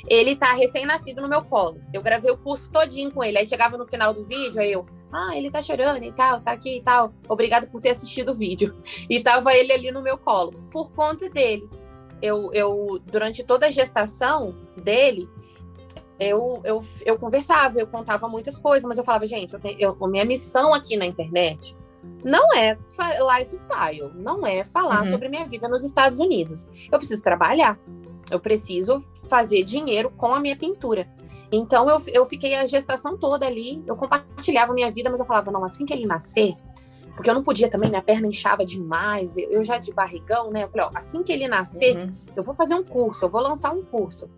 C: ele tá recém-nascido no meu colo. Eu gravei o curso todinho com ele. Aí chegava no final do vídeo, aí eu, ah, ele tá chorando e tal, tá aqui e tal. Obrigado por ter assistido o vídeo. E tava ele ali no meu colo, por conta dele. Eu, eu durante toda a gestação dele, eu, eu, eu conversava, eu contava muitas coisas, mas eu falava, gente, eu, eu, minha missão aqui na internet não é lifestyle, não é falar uhum. sobre minha vida nos Estados Unidos. Eu preciso trabalhar, eu preciso fazer dinheiro com a minha pintura. Então eu, eu fiquei a gestação toda ali, eu compartilhava minha vida, mas eu falava, não, assim que ele nascer, porque eu não podia também, minha perna inchava demais, eu já de barrigão, né? Eu falei, ó, assim que ele nascer, uhum. eu vou fazer um curso, eu vou lançar um curso.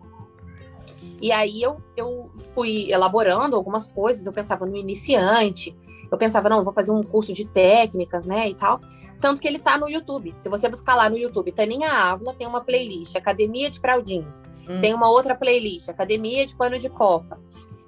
C: E aí eu, eu fui elaborando algumas coisas, eu pensava no iniciante, eu pensava, não, eu vou fazer um curso de técnicas, né, e tal. Tanto que ele tá no YouTube. Se você buscar lá no YouTube, Taninha Ávila tem uma playlist, Academia de Fraldinhas. Hum. Tem uma outra playlist, Academia de Pano de Copa.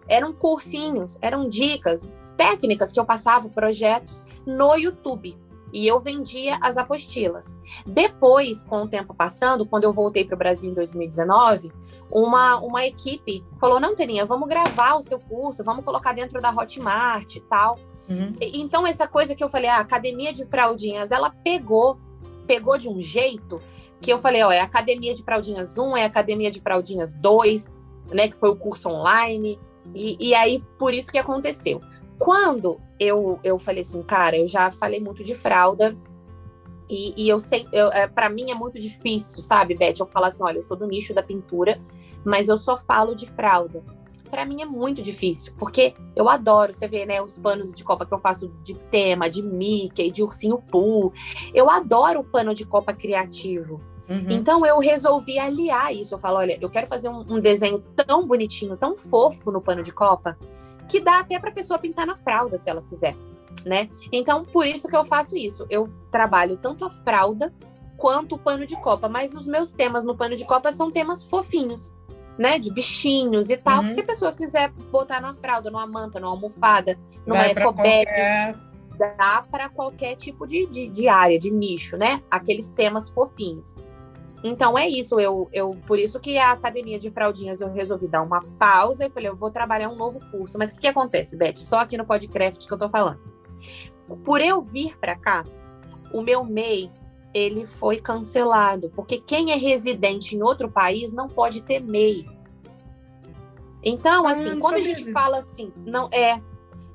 C: Eram cursinhos, eram dicas, técnicas que eu passava, projetos no YouTube. E eu vendia as apostilas. Depois, com o tempo passando, quando eu voltei para o Brasil em 2019, uma, uma equipe falou: Não, Teninha, vamos gravar o seu curso, vamos colocar dentro da Hotmart e tal. Uhum. Então, essa coisa que eu falei, a academia de fraldinhas, ela pegou, pegou de um jeito que eu falei, ó, é Academia de Fraldinhas 1, é Academia de Fraldinhas 2, né, que foi o curso online, e, e aí por isso que aconteceu. Quando eu, eu falei assim, cara, eu já falei muito de fralda, e, e eu sei, eu, é, para mim é muito difícil, sabe, Beth, eu falar assim, olha, eu sou do nicho da pintura, mas eu só falo de fralda para mim é muito difícil, porque eu adoro, você vê, né, os panos de copa que eu faço de tema, de Mickey, de ursinho Pooh. Eu adoro o pano de copa criativo. Uhum. Então eu resolvi aliar isso. Eu falo, olha, eu quero fazer um, um, desenho tão bonitinho, tão fofo no pano de copa, que dá até para pessoa pintar na fralda, se ela quiser. né? Então, por isso que eu faço isso. Eu trabalho tanto a fralda quanto o pano de copa, mas os meus temas no pano de copa são temas fofinhos, né? De bichinhos e tal. Uhum. se a pessoa quiser botar numa fralda, numa manta, numa almofada, numa ecobag, qualquer... dá para qualquer tipo de, de, de área, de nicho, né? Aqueles temas fofinhos. Então é isso, eu, eu por isso que a academia de fraldinhas eu resolvi dar uma pausa e falei, eu vou trabalhar um novo curso. Mas o que, que acontece, Beth? Só aqui no podcast que eu tô falando. Por eu vir para cá, o meu MEI ele foi cancelado, porque quem é residente em outro país não pode ter MEI. Então, ah, assim, quando a gente disso. fala assim, não é,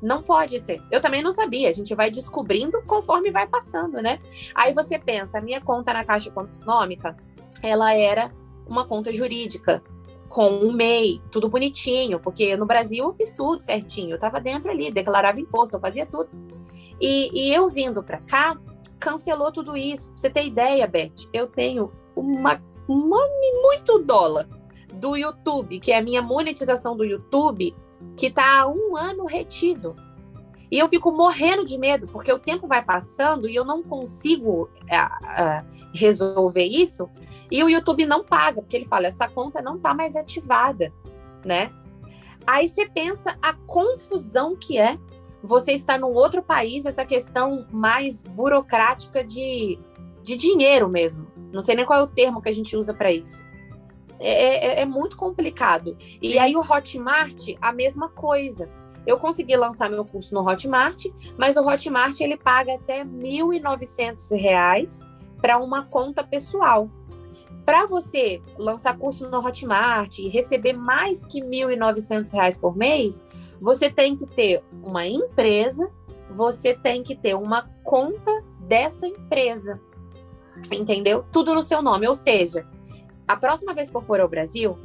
C: não pode ter. Eu também não sabia. A gente vai descobrindo conforme vai passando, né? Aí você pensa, a minha conta na Caixa Econômica, ela era uma conta jurídica com um MEI, tudo bonitinho, porque no Brasil eu fiz tudo certinho, eu estava dentro ali, declarava imposto, eu fazia tudo. E, e eu vindo para cá, cancelou tudo isso. Você ter ideia, Beth, eu tenho uma, uma muito dólar do YouTube, que é a minha monetização do YouTube, que está há um ano retido. E eu fico morrendo de medo, porque o tempo vai passando e eu não consigo uh, resolver isso. E o YouTube não paga, porque ele fala: essa conta não está mais ativada, né? Aí você pensa a confusão que é você estar num outro país, essa questão mais burocrática de, de dinheiro mesmo. Não sei nem qual é o termo que a gente usa para isso. É, é, é, muito complicado. E aí o Hotmart, a mesma coisa. Eu consegui lançar meu curso no Hotmart, mas o Hotmart ele paga até R$ 1.900 para uma conta pessoal. Para você lançar curso no Hotmart e receber mais que R$ 1.900 por mês, você tem que ter uma empresa, você tem que ter uma conta dessa empresa. Entendeu? Tudo no seu nome. Ou seja, a próxima vez que eu for ao Brasil,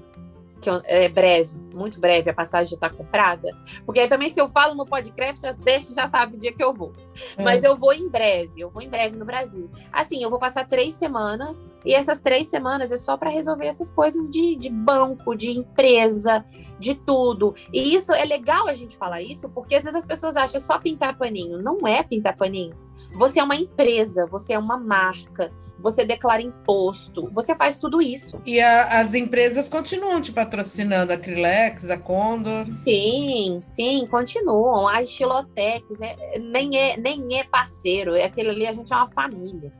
C: que é breve, muito breve, a passagem já está comprada. Porque aí também, se eu falo no podcast, as bestas já sabem o dia que eu vou. É. Mas eu vou em breve, eu vou em breve no Brasil. Assim, eu vou passar três semanas, e essas três semanas é só para resolver essas coisas de, de banco, de empresa, de tudo. E isso é legal a gente falar isso, porque às vezes as pessoas acham só pintar paninho. Não é pintar paninho. Você é uma empresa, você é uma marca, você declara imposto, você faz tudo isso.
B: E a, as empresas continuam te patrocinando, a Acrylex, a Condor?
C: Sim, sim, continuam. A Estilotex é, nem, é, nem é parceiro, é aquele ali, a gente é uma família.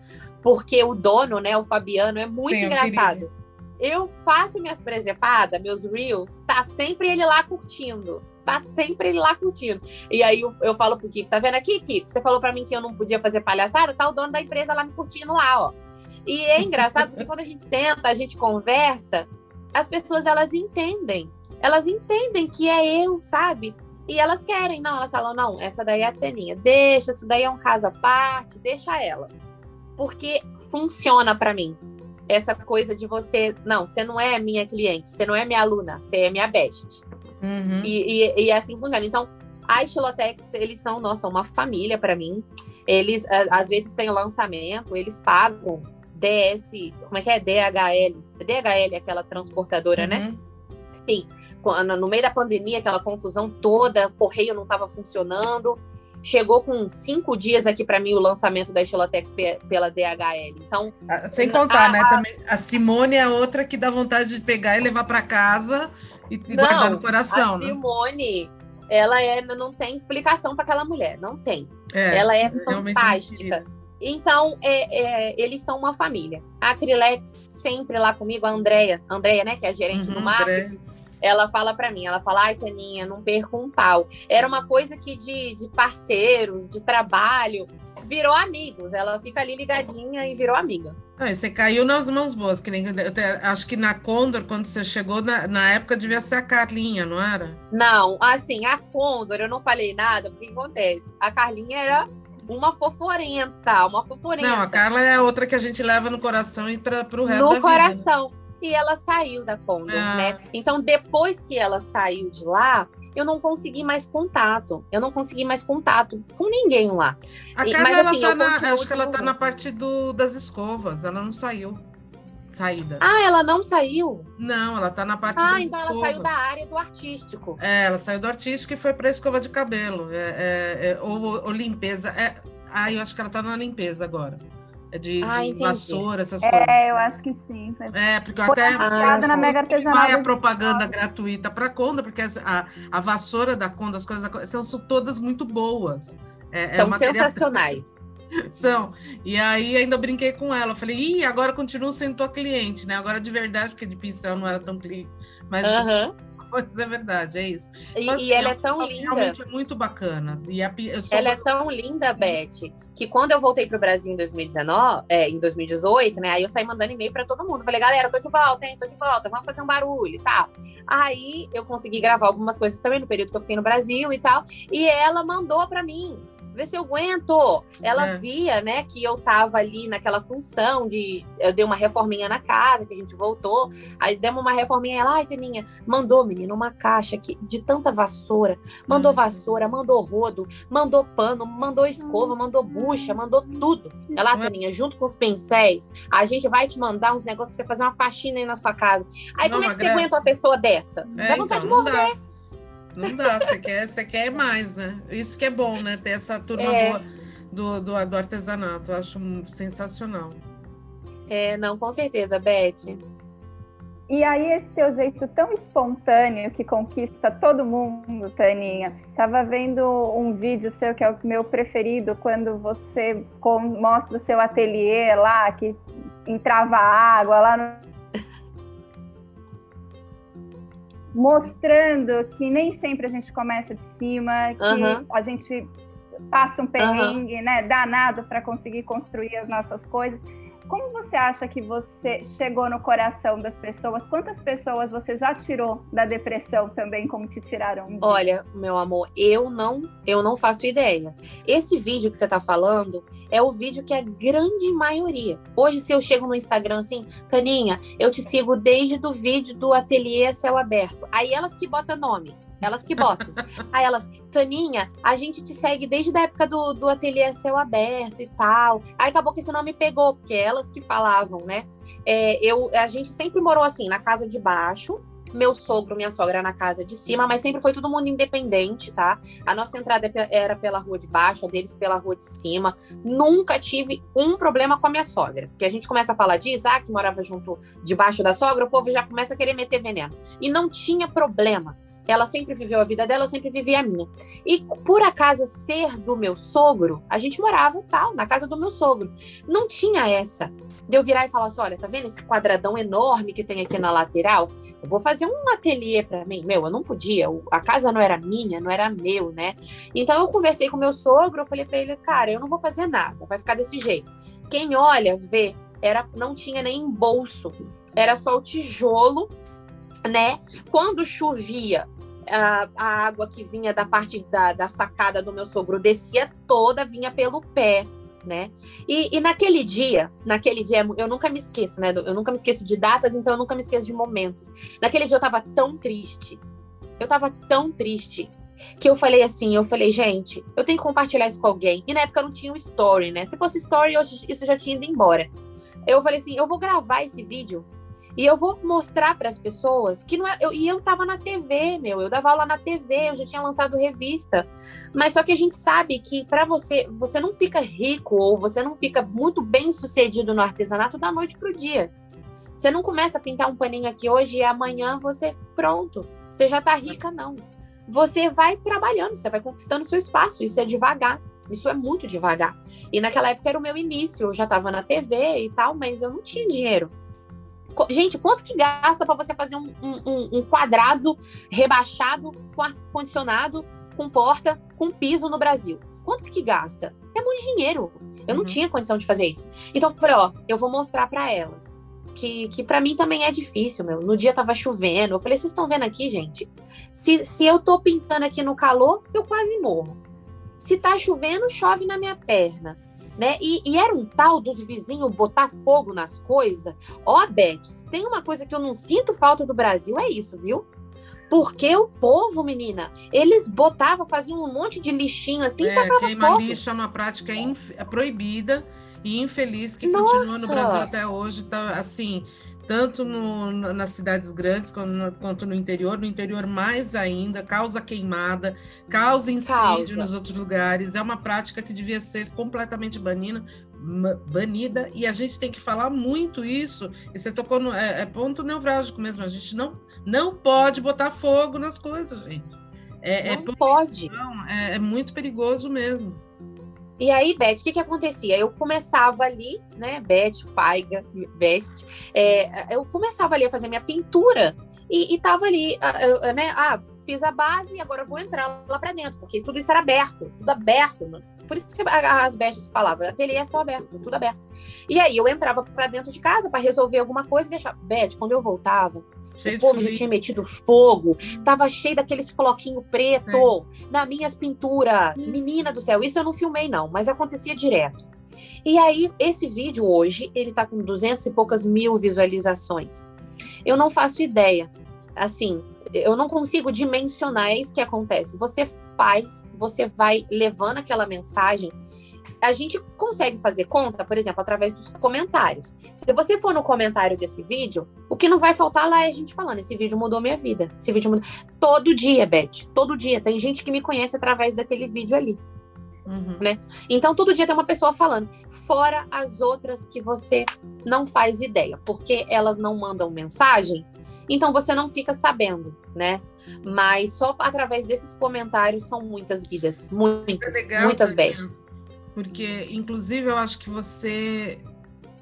C: Porque o dono, né, o Fabiano, é muito sim, engraçado. Eu faço minhas presepadas, meus reels, tá sempre ele lá curtindo tá sempre lá curtindo. E aí eu, eu falo pro Kiko, tá vendo aqui, Kiko? Você falou para mim que eu não podia fazer palhaçada, tá o dono da empresa lá me curtindo lá, ó. E é engraçado porque quando a gente senta, a gente conversa, as pessoas elas entendem. Elas entendem que é eu, sabe? E elas querem, não, elas falam, não, essa daí é a Teninha, deixa, isso daí é um caso à parte, deixa ela. Porque funciona para mim. Essa coisa de você, não, você não é minha cliente, você não é minha aluna, você é minha best. Uhum. E, e, e, assim funciona. Então, a Estilotex, eles são, nossa, uma família para mim. Eles, às vezes, têm lançamento, eles pagam DS, como é que é? DHL. DHL, aquela transportadora, né? uhum. né? Sim. No meio da pandemia, aquela confusão toda, o correio não estava funcionando. Chegou com cinco dias aqui para mim o lançamento da Estilotex pela DHL. Então,
B: ah, sem contar, a, né? Também a Simone é outra que dá vontade de pegar e levar para casa e, e não, guardar no coração.
C: A né? Simone, ela é, não tem explicação para aquela mulher, não tem. É, ela é, é fantástica. Então, é, é, eles são uma família. A Acrilex sempre lá comigo, a Andrea, Andrea, né, que é a gerente uhum, do marketing, André. ela fala para mim, ela fala, ai, Taninha, não perca um pau. Era uma coisa que de, de parceiros, de trabalho, virou amigos. Ela fica ali ligadinha e virou amiga.
B: Você caiu nas mãos boas, que nem acho que na Condor, quando você chegou, na, na época devia ser a Carlinha, não era?
C: Não, assim, a Condor, eu não falei nada, porque acontece? A Carlinha era uma foforenta, uma foforenta.
B: Não, a Carla é outra que a gente leva no coração e para o resto
C: no
B: da
C: vida. No coração. E ela saiu da Condor, ah. né? Então, depois que ela saiu de lá, eu não consegui mais contato. Eu não consegui mais contato com ninguém lá.
B: A Carla, Mas, assim, ela tá na, acho que ela tá na parte do, das escovas, ela não saiu. saída.
C: Ah, ela não saiu?
B: Não, ela tá na parte
C: Ah, então ela
B: escovas.
C: saiu da área do artístico.
B: É, ela saiu do artístico e foi para escova de cabelo. É, é, é, ou, ou limpeza. É, ah, eu acho que ela tá na limpeza agora. É de,
C: Ah,
B: de vassoura, essas coisas.
D: É, eu acho que sim. Foi
B: É, porque eu
D: foi
B: até
D: na Mega
B: vai a propaganda gratuita para Conda, porque a, a vassoura da Conda, as coisas da Conda, são, são todas muito boas. É, é
C: São
B: matéria-
C: sensacionais.
B: São. E aí ainda brinquei com ela. Eu falei, ih, agora continuo sendo tua cliente, né? Agora de verdade, porque de pincel não era tão cliente. Mas,
C: Aham.
B: Mas é verdade, é isso.
C: E,
B: Então, assim,
C: e ela é
B: uma
C: tão linda.
B: Realmente é muito bacana. E a,
C: Ela é tão linda, Beth, que quando eu voltei pro Brasil em 2019, é, em 2018, né? Aí eu saí mandando e-mail pra todo mundo. Falei, galera, tô de volta, hein? Tô de volta, vamos fazer um barulho e tal. Aí eu consegui gravar algumas coisas também no período que eu fiquei no Brasil e tal. E ela mandou pra mim. Vê se eu aguento. Ela
B: É.
C: via, né, que eu tava ali naquela função de. Eu dei uma reforminha na casa, que a gente voltou. Aí demos uma reforminha. Ela, ai, Teninha, mandou, menina, uma caixa aqui de tanta vassoura. Mandou
B: Hum.
C: vassoura, mandou rodo, mandou pano, mandou escova, mandou bucha, mandou tudo. Ela,
B: Ué.
C: Teninha, junto com os pincéis, a gente vai te mandar uns negócios pra você fazer uma faxina aí na sua casa. Aí
B: Não,
C: como é que você
B: Graça.
C: aguenta uma pessoa dessa?
B: É,
C: Dá vontade
B: então,
C: de morrer.
B: Não dá, você quer, você quer mais, né? Isso que é bom, né? Ter essa turma
C: É.
B: boa do, do, do artesanato. Eu acho sensacional.
C: É, não, com certeza, Beth.
D: E aí, esse teu jeito tão espontâneo que conquista todo mundo, Taninha. Tava vendo um vídeo seu que é o meu preferido, quando você mostra o seu ateliê lá, que entrava água lá no. Mostrando que nem sempre a gente começa de cima, que a gente passa um perrengue, né, danado para conseguir construir as nossas coisas. Como você acha que você chegou no coração das pessoas? Quantas pessoas você já tirou da depressão também, como te tiraram?
C: Olha, meu amor, eu não, eu não faço ideia. Esse vídeo que você tá falando é o vídeo que a grande maioria. Hoje, se eu chego no Instagram assim, Taninha, eu te sigo desde do vídeo do ateliê céu aberto. Aí elas que botam nome. Elas que botam. Aí elas, Taninha, a gente te segue desde a época do, do ateliê céu aberto e tal. Aí acabou que esse nome pegou, porque elas que falavam, né? É, eu, a gente sempre morou assim, na casa de baixo, meu sogro, minha sogra na casa de cima, mas sempre foi todo mundo independente, tá? A nossa entrada era pela rua de baixo, a deles pela rua de cima. Nunca tive um problema com a minha sogra. Porque a gente começa a falar disso, ah, que morava junto debaixo da sogra, o povo já começa a querer meter veneno. E não tinha problema. Ela sempre viveu a vida dela, eu sempre vivi a minha. E por acaso ser do meu sogro, a gente morava tal, na casa do meu sogro. Não tinha essa de eu virar e falar assim: olha, tá vendo esse quadradão enorme que tem aqui na lateral? Eu vou fazer um ateliê para mim. Meu, eu não podia, a casa não era minha, não era meu, né? Então eu conversei com meu sogro, eu falei para ele, cara, eu não vou fazer nada, vai ficar desse jeito. Quem olha, vê, era, não tinha nem bolso, era só o tijolo, né? Quando chovia, a, a água que vinha da parte da, da sacada do meu sogro descia toda, vinha pelo pé né? E, e, naquele dia, naquele dia, eu nunca me esqueço, né? Eu nunca me esqueço de datas, então eu nunca me esqueço de momentos. Naquele dia eu tava tão triste, eu tava tão triste, que eu falei assim, eu falei, gente, eu tenho que compartilhar isso com alguém. E na época não tinha um story, né? Se fosse story, hoje isso já tinha ido embora. Eu falei assim, eu vou gravar esse vídeo e eu vou mostrar para as pessoas que não é. Eu, e eu tava na TV, meu. Eu dava aula na TV, eu já tinha lançado revista. Mas só que a gente sabe que para você, você não fica rico ou você não fica muito bem sucedido no artesanato da noite pro dia. Você não começa a pintar um paninho aqui hoje e amanhã você, pronto, você já tá rica, não. Você vai trabalhando, você vai conquistando seu espaço. Isso é devagar. Isso é muito devagar. E naquela época era o meu início. Eu já tava na TV e tal, mas eu não tinha dinheiro. Gente, quanto que gasta para você fazer um, um, um, quadrado rebaixado com ar-condicionado, com porta, com piso no Brasil? Quanto que gasta? É muito dinheiro. Eu não uhum. tinha condição de fazer isso. Então eu falei, ó, eu vou mostrar para elas. Que, que para mim também é difícil, meu. No dia tava chovendo. Eu falei, vocês estão vendo aqui, gente? Se, se eu tô pintando aqui no calor, eu quase morro. Se tá chovendo, chove na minha perna né? E, e, era um tal dos vizinhos botar fogo nas coisas. Ó, oh, Beth, se tem uma coisa que eu não sinto falta do Brasil, é isso, viu? Porque o povo, menina, eles botavam, faziam um monte de lixinho assim
B: é,
C: e tacava
B: queima
C: fogo.
B: lixo é uma prática é proibida e infeliz que
C: Nossa.
B: continua no Brasil até hoje. Tá, assim, tanto no, nas cidades grandes quanto no, quanto no, interior, no interior mais ainda, causa queimada, causa incídio causa. nos outros lugares. É uma prática que devia ser completamente banida, banida e a gente tem que falar muito isso. E você tocou no é, é ponto nevrálgico mesmo. A gente não não pode botar fogo nas coisas, gente.
C: É, é não é pode.
B: É, é muito perigoso mesmo.
C: E aí, Beth, o que, que acontecia? Eu começava ali, né, Beth, Faiga, Best, é, eu começava ali a fazer minha pintura e, e tava ali, né, ah, fiz a base e agora vou entrar lá para dentro, porque tudo isso era aberto, tudo aberto, mano. Por isso que as bestas falavam, ateliê é só aberto, tudo aberto. E aí eu entrava para dentro de casa para resolver alguma coisa e deixava. Beth, quando eu voltava, Cheio o povo já tinha metido fogo, tava cheio daqueles floquinho preto é. nas minhas pinturas. Hum. Menina do céu, isso eu não filmei não, mas acontecia direto. E aí, esse vídeo hoje, ele tá com duzentos e poucas mil visualizações. Eu não faço ideia. Assim, eu não consigo dimensionar, é isso que acontece. Você faz, você vai levando aquela mensagem a gente consegue fazer conta, por exemplo, através dos comentários. Se você for no comentário desse vídeo, o que não vai faltar lá é a gente falando: esse vídeo mudou minha vida. Esse vídeo mudou. Todo dia, Beth, todo dia. Tem gente que me conhece através daquele vídeo ali. Uhum. Né? Então, todo dia tem uma pessoa falando, fora as outras que você não faz ideia, porque elas não mandam mensagem, então você não fica sabendo, né? Mas só através desses comentários são muitas vidas, muitas, é legal, muitas bestas
B: porque inclusive eu acho que você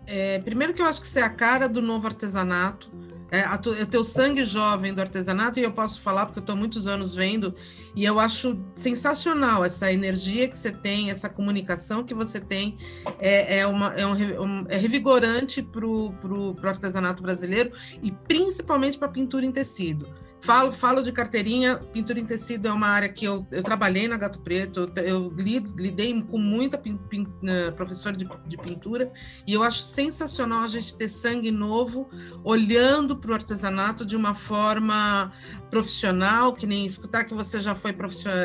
B: é, primeiro que eu acho que você é a cara do novo artesanato é, a tu, é teu sangue jovem do artesanato e eu posso falar porque eu estou muitos anos vendo e eu acho sensacional essa energia que você tem essa comunicação que você tem é, é, uma, é, um, é revigorante para o artesanato brasileiro e principalmente para a pintura em tecido Falo, falo de carteirinha, pintura em tecido é uma área que eu, eu trabalhei na Gato Preto, eu, eu lidei com muita pin, pin, uh, professora de, de, pintura, e eu acho sensacional a gente ter sangue novo, olhando para o artesanato de uma forma profissional, que nem escutar que você já foi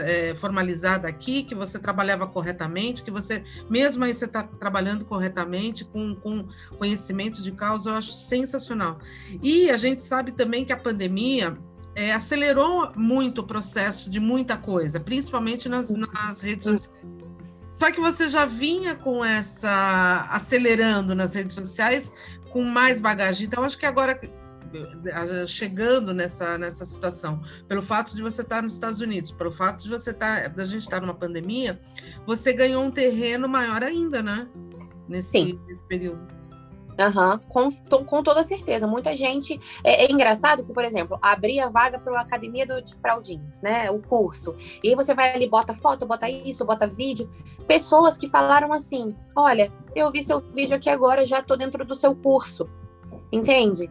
B: é, formalizada aqui, que você trabalhava corretamente, que você, mesmo aí você está trabalhando corretamente, com, com conhecimento de causa, eu acho sensacional. E a gente sabe também que a pandemia é, acelerou muito o processo de muita coisa, principalmente nas, nas redes sociais. Só que você já vinha com essa acelerando nas redes sociais com mais bagagem. Então, acho que agora chegando nessa, nessa situação, pelo fato de você estar nos Estados Unidos, pelo fato de você estar, da gente estar numa pandemia, você ganhou um terreno maior ainda, né? Nesse, nesse período.
C: Uhum, com, com toda certeza. Muita gente. É, é engraçado que, por exemplo, abrir a vaga para a Academia do, de Fraldinhas, né? O curso. E aí você vai ali, bota foto, bota isso, bota vídeo. Pessoas que falaram assim: olha, eu vi seu vídeo aqui agora, já estou dentro do seu curso. Entende?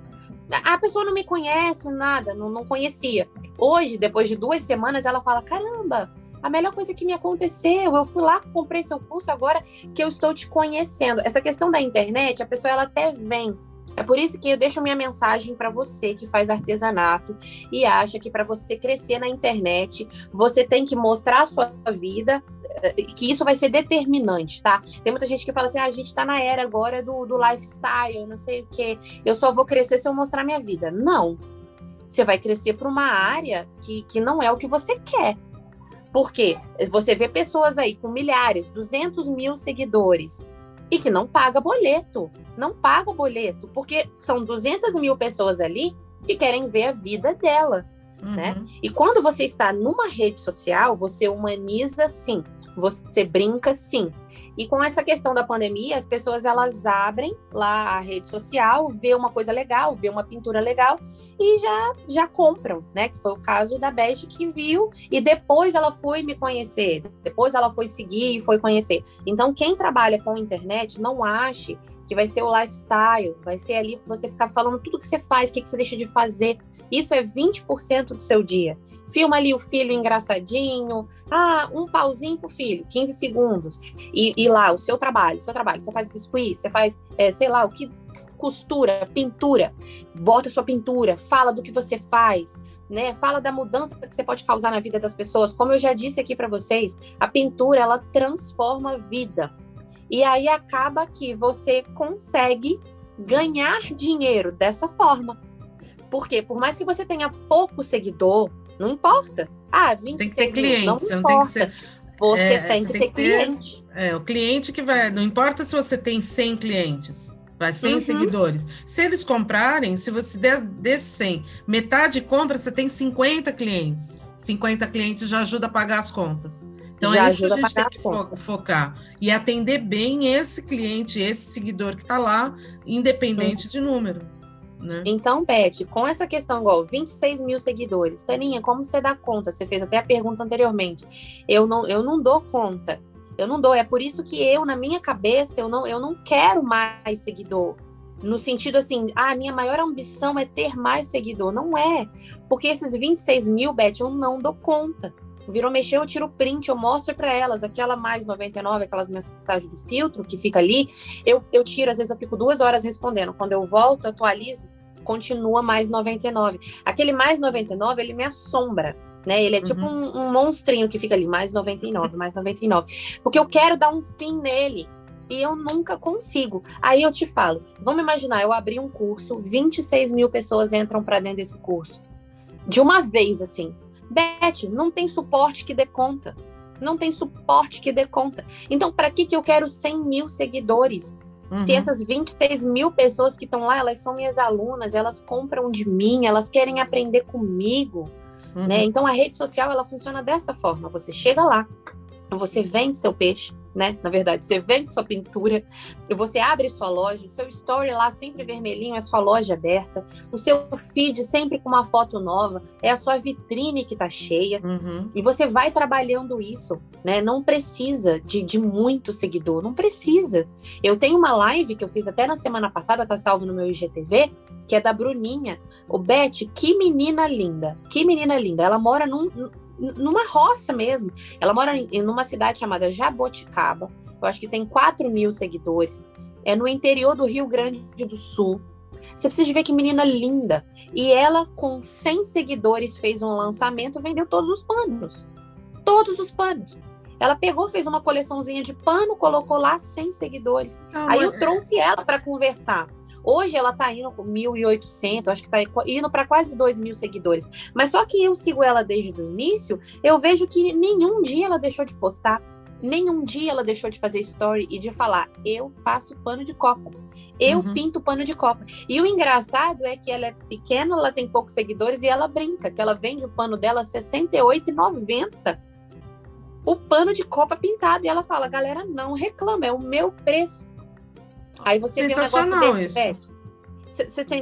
C: A pessoa não me conhece, nada, não, não conhecia. Hoje, depois de duas semanas, ela fala: caramba, a melhor coisa que me aconteceu, eu fui lá, comprei seu curso agora que eu estou te conhecendo. Essa questão da internet, a pessoa ela até vem. É por isso que eu deixo minha mensagem para você que faz artesanato e acha que para você crescer na internet, você tem que mostrar a sua vida, eh, que isso vai ser determinante, tá? Tem muita gente que fala assim: ah, a gente está na era agora do, do lifestyle, não sei o quê, eu só vou crescer se eu mostrar minha vida. Não. Você vai crescer para uma área que, que não é o que você quer. Porque você vê pessoas aí com milhares, 200 mil seguidores e que não paga boleto. Não paga boleto, porque são 200 mil pessoas ali que querem ver a vida dela. Né? Uhum. Né? E quando você está numa rede social, você humaniza sim, você brinca sim. E com essa questão da pandemia, as pessoas elas abrem lá a rede social, vê uma coisa legal, vê uma pintura legal e já já compram, né? Que foi o caso da Beth que viu e depois ela foi me conhecer, depois ela foi seguir e foi conhecer. Então quem trabalha com internet não ache que vai ser o lifestyle, vai ser ali você ficar falando tudo que você faz, o que, que você deixa de fazer. Isso é 20% do seu dia. Filma ali o filho engraçadinho. Ah, um pauzinho pro filho, 15 segundos. E, e lá, o seu trabalho, seu trabalho. Você faz biscuit, você faz, é, sei lá, o que costura, pintura. Bota sua pintura, fala do que você faz. Né? Fala da mudança que você pode causar na vida das pessoas. Como eu já disse aqui para vocês, a pintura ela transforma a vida. E aí acaba que você consegue ganhar dinheiro dessa forma. Porque por mais que você tenha pouco seguidor, não importa. Ah, 26
B: tem que ter cliente,
C: não,
B: não
C: importa.
B: tem que ser.
C: Você é, tem que ter, ter cliente.
B: É, o cliente que vai. Não importa se você tem 100 clientes, vai 100 uhum. seguidores. Se eles comprarem, se você der desses 100, metade compra, você tem 50 clientes. 50 clientes já ajuda a pagar as contas. Então já é isso que a gente tem que fo focar. E atender bem esse cliente, esse seguidor que está lá, independente uhum. de número. Né?
C: Então, Beth, com essa questão igual 26 mil seguidores, Taninha, como você dá conta? Você fez até a pergunta anteriormente. Eu não, eu não dou conta. Eu não dou. É por isso que eu, na minha cabeça, eu não, eu não quero mais seguidor. No sentido assim, ah, a minha maior ambição é ter mais seguidor. Não é. Porque esses 26 mil, Beth, eu não dou conta. Virou mexer, eu tiro o print, eu mostro para elas aquela mais 99, aquelas mensagens do filtro que fica ali. Eu, eu tiro, às vezes eu fico duas horas respondendo. Quando eu volto, atualizo, continua mais 99. Aquele mais 99, ele me assombra. Né? Ele é tipo uhum. tipo um, um monstrinho que fica ali, mais 99, mais 99. Porque eu quero dar um fim nele e eu nunca consigo. Aí eu te falo, vamos imaginar, eu abri um curso, 26 mil pessoas entram para dentro desse curso. De uma vez, assim. Beth, não tem suporte que dê conta. Não tem suporte que dê conta. Então, para que, que eu quero 100 mil seguidores? Uhum. Se essas 26 mil pessoas que estão lá, elas são minhas alunas, elas compram de mim, elas querem aprender comigo, né? uhum. né? Então, a rede social, ela funciona dessa forma. Você chega lá, você vende seu peixe, né? Na verdade, você vende sua pintura, você abre sua loja, o seu story lá sempre vermelhinho, é sua loja aberta, o seu feed sempre com uma foto nova, é a sua vitrine que tá cheia, uhum. e você vai trabalhando isso, né? Não precisa de, de muito seguidor, não precisa. Eu tenho uma live que eu fiz até na semana passada, tá salvo no meu IGTV, que é da Bruninha. O Beth, que menina linda, que menina linda. Ela mora num numa roça mesmo. Ela mora em numa cidade chamada Jaboticaba. Eu acho que tem 4 mil seguidores. É no interior do Rio Grande do Sul. Você precisa ver que menina linda. E ela, com 100 seguidores, fez um lançamento, vendeu todos os panos. Todos os panos. Ela pegou, fez uma coleçãozinha de pano, colocou lá 100 seguidores. Não, Aí eu é trouxe ela para conversar. Hoje ela tá indo com 1.800, acho que tá indo para quase 2 mil seguidores. Mas só que eu sigo ela desde o início, eu vejo que nenhum dia ela deixou de postar. Nenhum dia ela deixou de fazer story e de falar, eu faço pano de copa. Eu uhum. pinto pano de copa. E o engraçado é que ela é pequena, ela tem poucos seguidores e ela brinca, que ela vende o pano dela R$ 68,90 o pano de copa pintado. E ela fala, galera, não reclama, é o meu preço. Aí você vê um negócio desse,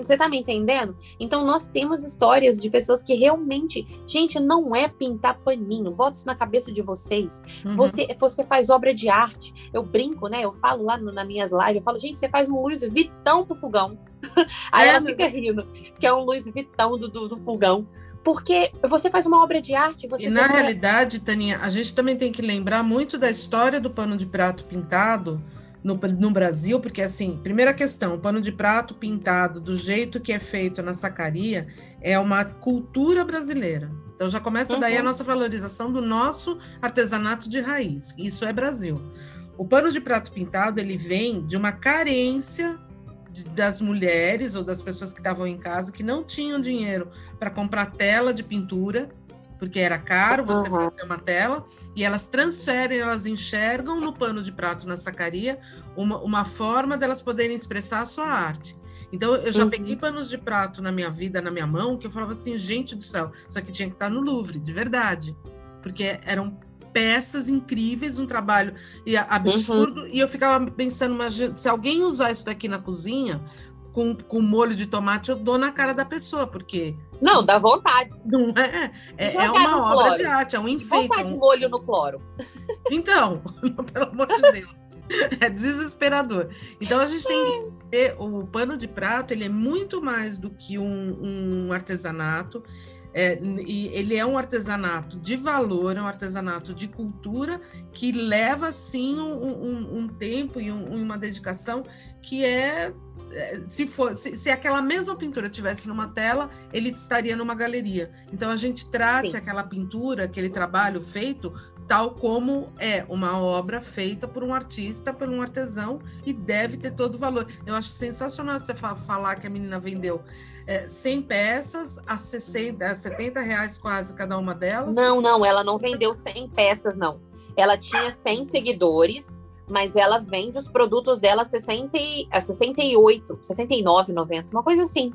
C: Você tá me entendendo? Então, nós temos histórias de pessoas que realmente, gente, não é pintar paninho, bota isso na cabeça de vocês. Uhum. Você, você faz obra de arte. Eu brinco, né? Eu falo lá no, nas minhas lives, eu falo, gente, você faz um Luiz Vitão pro fogão. Aí é, ela fica rindo, que é um Luiz Vitão do, do, do fogão porque você faz uma obra de arte. e
B: na realidade, Taninha, a gente também tem que lembrar muito da história do pano de prato pintado, no, no Brasil, porque assim, primeira questão, o pano de prato pintado do jeito que é feito na sacaria é uma cultura brasileira. Então já começa uhum. daí a uhum. nossa valorização do nosso artesanato de raiz. Isso é Brasil. O pano de prato pintado ele vem de uma carência das mulheres ou das pessoas que estavam em casa que não tinham dinheiro para comprar tela de pintura porque era caro você uhum. fazer uma tela, e elas transferem, elas enxergam no pano de prato na sacaria uma, uma forma delas poderem expressar a sua arte. Então, eu já uhum. peguei panos de prato na minha vida, na minha mão, que eu falava assim, gente do céu, isso aqui tinha que estar no Louvre, de verdade. Porque eram peças incríveis, um trabalho absurdo, uhum. e eu ficava pensando, mas se alguém usar isso daqui na cozinha, com, com molho de tomate, eu dou na cara da pessoa, porque.
C: Não, dá vontade.
B: Não é? É, é uma obra cloro. de arte, é um enfeite.
C: Vontade
B: é
C: um... molho no cloro.
B: Então, pelo amor de Deus. É desesperador. Então a gente tem que ter o pano de prato, ele é muito mais do que um, um artesanato. É, e ele é um artesanato de valor, é um artesanato de cultura que leva sim um, um, um tempo e um, uma dedicação que é se, for, se, se, aquela mesma pintura tivesse numa tela, ele estaria numa galeria. Então a gente trate Sim. aquela pintura, aquele trabalho feito tal como é uma obra feita por um artista, por um artesão, e deve ter todo o valor. Eu acho sensacional você falar que a menina vendeu é, 100 peças a, 60, a 70 reais quase cada uma delas.
C: Não, não, ela não vendeu 100 peças, não. Ela tinha 100 seguidores, mas ela vende os produtos dela a, 60, a 68, 69, 90, uma coisa assim.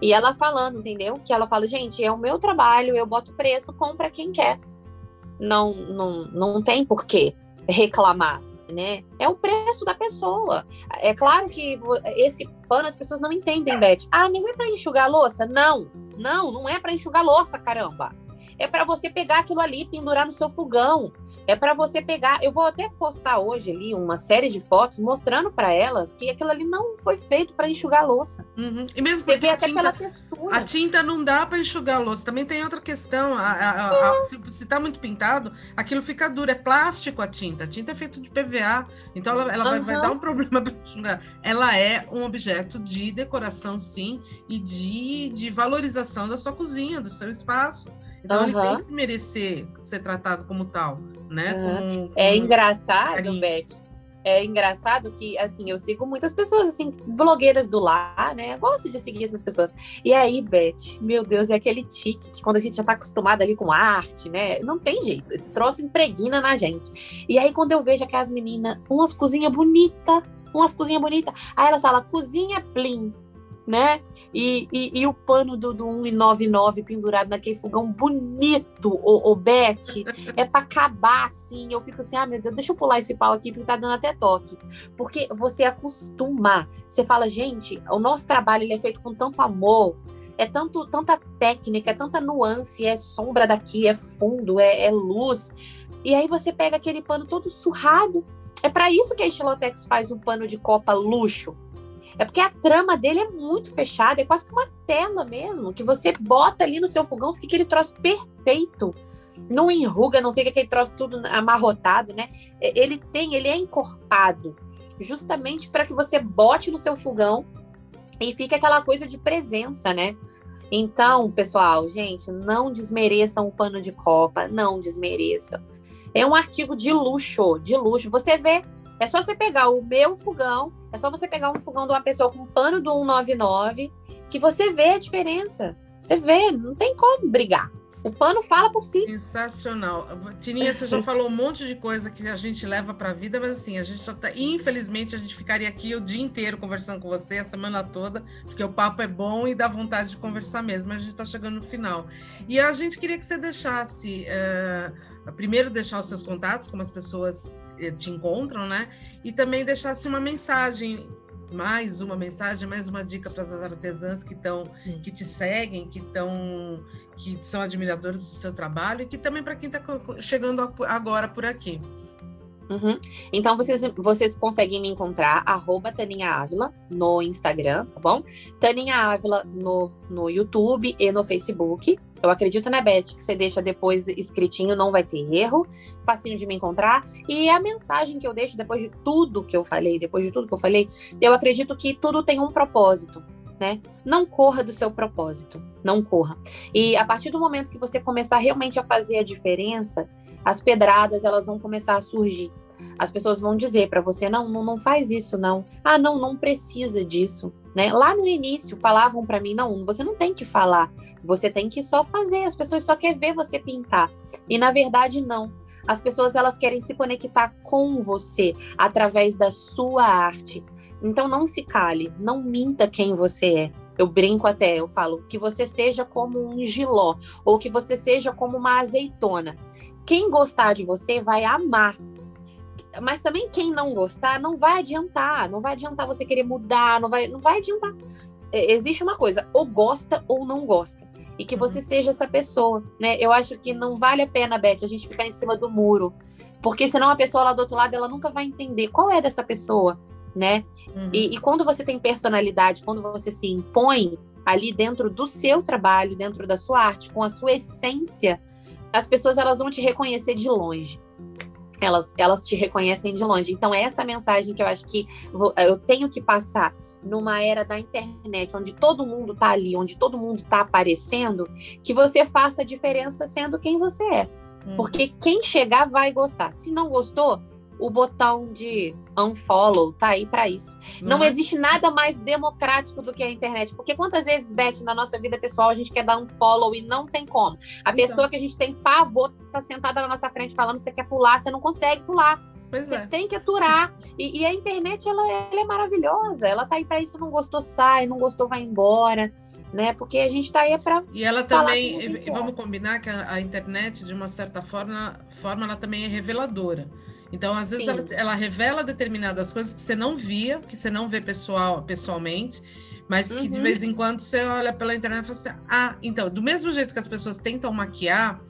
C: E ela falando, entendeu? Que ela fala, gente, é o meu trabalho, eu boto preço, compra quem quer não, não, não tem por que reclamar, né? É o preço da pessoa. É claro que esse pano as pessoas não entendem, Beth. Ah, mas é para enxugar louça? Não, não, não é para enxugar louça, caramba é para você pegar aquilo ali, pendurar no seu fogão. É para você pegar. Eu vou até postar hoje ali uma série de fotos mostrando para elas que aquilo ali não foi feito para enxugar louça.
B: Uhum. E mesmo porque a tinta, a tinta não dá para enxugar louça. Também tem outra questão. A, a, a, se, está muito pintado, aquilo fica duro. É plástico a tinta. A tinta é feita de PVA. Então ela, ela uhum. vai, vai, dar um problema para enxugar. Ela é um objeto de decoração, sim, e de, de valorização da sua cozinha, do seu espaço. Então uhum. ele tem que merecer ser tratado como tal, né? Uhum. Como, como
C: é engraçado, carinho. Beth. É engraçado que, assim, eu sigo muitas pessoas, assim, blogueiras do lar, né? Eu gosto de seguir essas pessoas. E aí, Beth, meu Deus, é aquele tique que quando a gente já tá acostumado ali com arte, né? Não tem jeito, esse troço impregna na gente. E aí, quando eu vejo aquelas meninas, umas cozinhas bonitas, umas cozinhas bonitas, aí elas falam, cozinha plim né? E, e, e, o pano do, do 1,99 pendurado naquele fogão bonito, o, o Beth, é para acabar assim. Eu fico assim, ah, meu Deus, deixa eu pular esse pau aqui, porque tá dando até toque. Porque você acostuma. Você fala, gente, o nosso trabalho ele é feito com tanto amor, é tanto, tanta técnica, é tanta nuance, é sombra daqui, é fundo, é, é luz. E aí você pega aquele pano todo surrado. É para isso que a Estilotex faz um pano de copa luxo é porque a trama dele é muito fechada, é quase que uma tela mesmo, que você bota ali no seu fogão, fica aquele troço perfeito. Não enruga, não fica aquele troço tudo amarrotado, né? Ele tem, ele é encorpado, justamente para que você bote no seu fogão e fique aquela coisa de presença, né? Então, pessoal, gente, não desmereçam o pano de copa, não desmereçam. É um artigo de luxo, de luxo. Você vê é só você pegar o meu fogão, é só você pegar um fogão de uma pessoa com pano do 199, que você vê a diferença. Você vê, não tem como brigar. O pano fala por si.
B: Sensacional. Tininha, você já falou um monte de coisa que a gente leva para a vida, mas assim, a gente tá. Infelizmente, a gente ficaria aqui o dia inteiro conversando com você, a semana toda, porque o papo é bom e dá vontade de conversar mesmo, mas a gente está chegando no final. E a gente queria que você deixasse. Uh, primeiro, deixar os seus contatos, como as pessoas te encontram, né? E também deixasse uma mensagem, mais uma mensagem, mais uma dica para as artesãs que estão, que te seguem, que estão, que são admiradores do seu trabalho e que também para quem está chegando agora por aqui.
C: Uhum. Então vocês, vocês conseguem me encontrar arroba Taninha Ávila no Instagram, tá bom? Taninha Ávila no, no YouTube e no Facebook. Eu acredito, né, Beth, que você deixa depois escritinho, não vai ter erro, facinho de me encontrar. E a mensagem que eu deixo depois de tudo que eu falei, depois de tudo que eu falei, eu acredito que tudo tem um propósito. Né? Não corra do seu propósito, não corra. E a partir do momento que você começar realmente a fazer a diferença, as pedradas elas vão começar a surgir. As pessoas vão dizer para você: não, não, não faz isso, não. Ah, não, não precisa disso. Né? Lá no início falavam para mim: não, você não tem que falar, você tem que só fazer. As pessoas só querem ver você pintar. E na verdade, não. As pessoas elas querem se conectar com você através da sua arte. Então não se cale, não minta quem você é. Eu brinco até, eu falo que você seja como um giló ou que você seja como uma azeitona. Quem gostar de você vai amar. Mas também quem não gostar não vai adiantar, não vai adiantar você querer mudar, não vai, não vai adiantar. É, existe uma coisa, ou gosta ou não gosta. E que você uhum. seja essa pessoa, né? Eu acho que não vale a pena, Beth, a gente ficar em cima do muro. Porque senão a pessoa lá do outro lado, ela nunca vai entender qual é dessa pessoa, né? Uhum. E, e quando você tem personalidade, quando você se impõe ali dentro do seu trabalho, dentro da sua arte, com a sua essência, as pessoas elas vão te reconhecer de longe. Elas, elas te reconhecem de longe. Então, é essa mensagem que eu acho que vou, eu tenho que passar numa era da internet, onde todo mundo está ali, onde todo mundo está aparecendo, que você faça a diferença sendo quem você é. Hum. Porque quem chegar vai gostar. Se não gostou, o botão de unfollow tá aí para isso. Não existe nada mais democrático do que a internet, porque quantas vezes, Beth, na nossa vida pessoal, a gente quer dar um follow e não tem como. A então. pessoa que a gente tem pavor tá sentada na nossa frente falando que você quer pular, você não consegue pular. Pois você é. tem que aturar. E, e a internet, ela, ela, é maravilhosa. Ela tá aí para isso. Não gostou, sai. Não gostou, vai embora. Né? Porque a gente está aí para.
B: E ela também, e vamos combinar que a, a, internet, de uma certa forma, forma, ela também é reveladora. Então, às vezes, ela, ela, revela determinadas coisas que você não via, que você não vê pessoal, pessoalmente, mas que uhum. de vez em quando você olha pela internet e fala assim: ah, então, do mesmo jeito que as pessoas tentam maquiar,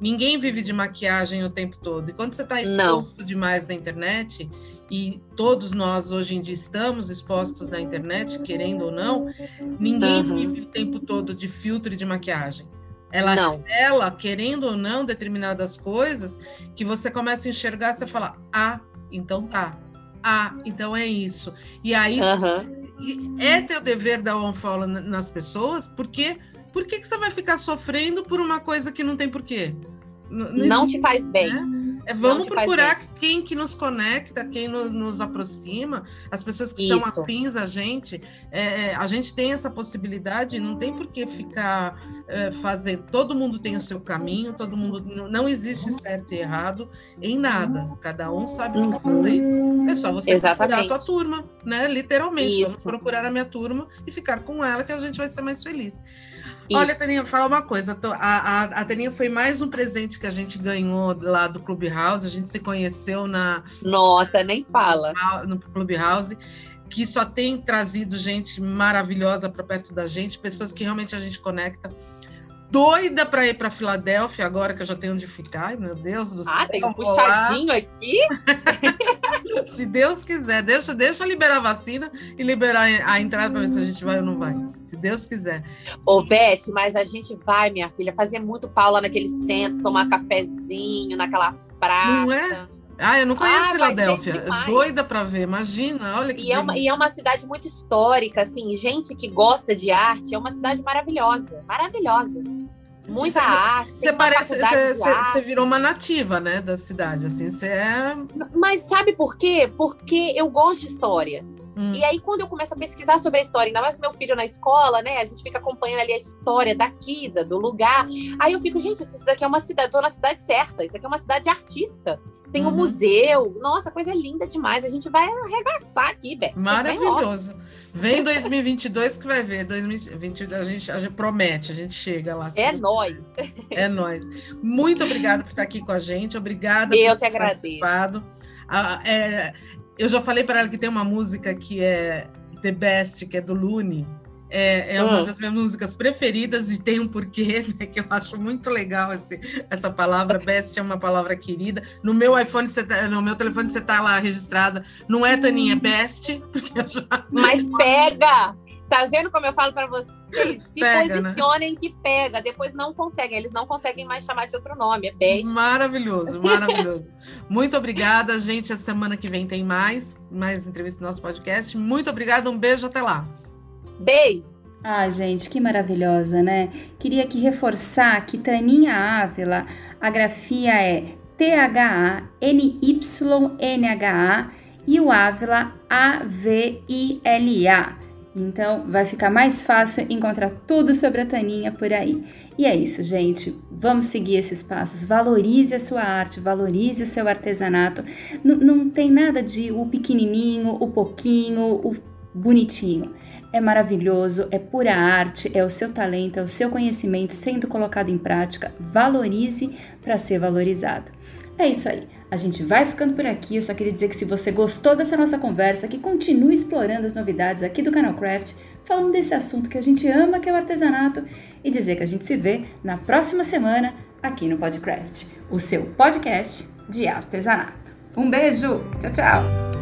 B: ninguém vive de maquiagem o tempo todo. E quando você está exposto não. demais na internet, e todos nós hoje em dia estamos expostos na internet, querendo ou não, ninguém uhum. vive o tempo todo de filtro e de maquiagem. Ela não. revela, querendo ou não, determinadas coisas que você começa a enxergar, você fala, ah, então tá. Ah, então é isso. E aí uhum. é teu dever dar um follow nas pessoas, porque por que, que você vai ficar sofrendo por uma coisa que não tem porquê?
C: Não, não, não te faz bem. Né?
B: É, vamos procurar quem que nos conecta, quem nos, nos aproxima, as pessoas que Isso. são afins a gente. É, é, a gente tem essa possibilidade, não tem por que ficar é, fazendo. Todo mundo tem o seu caminho, todo mundo. Não existe certo e errado em nada. Cada um sabe o que uhum. fazer. É só você Exatamente. procurar a tua turma, né? Literalmente. Isso. Vamos procurar a minha turma e ficar com ela, que a gente vai ser mais feliz. Isso. Olha, Taninha, fala uma coisa. A, a, a Taninha foi mais um presente que a gente ganhou lá do Clubhouse. A gente se conheceu na.
C: Nossa, nem fala.
B: No Clubhouse, que só tem trazido gente maravilhosa para perto da gente, pessoas que realmente a gente conecta doida para ir para Filadélfia agora que eu já tenho onde ficar. Ai, meu Deus do
C: ah, céu. Ah, tem um puxadinho aqui.
B: se Deus quiser, deixa, deixa liberar a vacina e liberar a entrada para ver se a gente vai ou não vai. Se Deus quiser.
C: Ô, Beth, mas a gente vai, minha filha, fazer muito pau lá naquele centro, tomar cafezinho, naquelas praças. Não é?
B: Ah, eu não conheço ah, Filadélfia. Doida para ver, imagina, olha que
C: e é, uma, e é uma cidade muito histórica, assim, gente que gosta de arte, é uma cidade maravilhosa, maravilhosa. Muita arte. Você
B: parece, você virou uma nativa, né, da cidade, assim, você é.
C: Mas sabe por quê? Porque eu gosto de história. Hum. E aí, quando eu começo a pesquisar sobre a história, ainda mais meu filho na escola, né? A gente fica acompanhando ali a história daqui, do lugar. Aí eu fico, gente, isso daqui é uma cidade, tô na cidade certa, isso aqui é uma cidade artista. Tem uhum. um museu. Nossa, coisa linda demais. A gente vai arregaçar aqui, Beto.
B: Maravilhoso. Vem 2022 que vai ver. 2022 a gente, a gente promete, a gente chega lá.
C: É nós.
B: É nós. Muito obrigada por estar aqui com a gente. Obrigada
C: eu
B: por
C: que agradeço. participado.
B: Ah, é, eu já falei para ela que tem uma música que é The Best, que é do Lune é, é uma ah. das minhas músicas preferidas e tem um porquê, né, que eu acho muito legal esse, essa palavra. Best é uma palavra querida. No meu iPhone, tá, no meu telefone, você está lá registrada. Não é Taninha, é Best.
C: Já... Mas pega! Tá vendo como eu falo para vocês? Se pega, né? posicionem né? que pega. Depois não conseguem, eles não conseguem mais chamar de outro nome. É Best.
B: Maravilhoso, maravilhoso. muito obrigada, gente. A semana que vem tem mais, mais entrevista no nosso podcast. Muito obrigada, um beijo, até lá.
C: Beijo!
A: Ah, gente, que maravilhosa, né? Queria aqui reforçar que Taninha Ávila, a grafia é T-H-A-N-Y-N-H-A e o Ávila A-V-I-L-A. Então vai ficar mais fácil encontrar tudo sobre a Taninha por aí. E é isso, gente. Vamos seguir esses passos. Valorize a sua arte, valorize o seu artesanato. N não tem nada de o pequenininho, o pouquinho, o bonitinho é maravilhoso, é pura arte, é o seu talento, é o seu conhecimento sendo colocado em prática. Valorize para ser valorizado. É isso aí. A gente vai ficando por aqui. Eu só queria dizer que se você gostou dessa nossa conversa, que continue explorando as novidades aqui do canal Craft, falando desse assunto que a gente ama, que é o artesanato, e dizer que a gente se vê na próxima semana aqui no Podcraft, o seu podcast de artesanato. Um beijo. Tchau, tchau.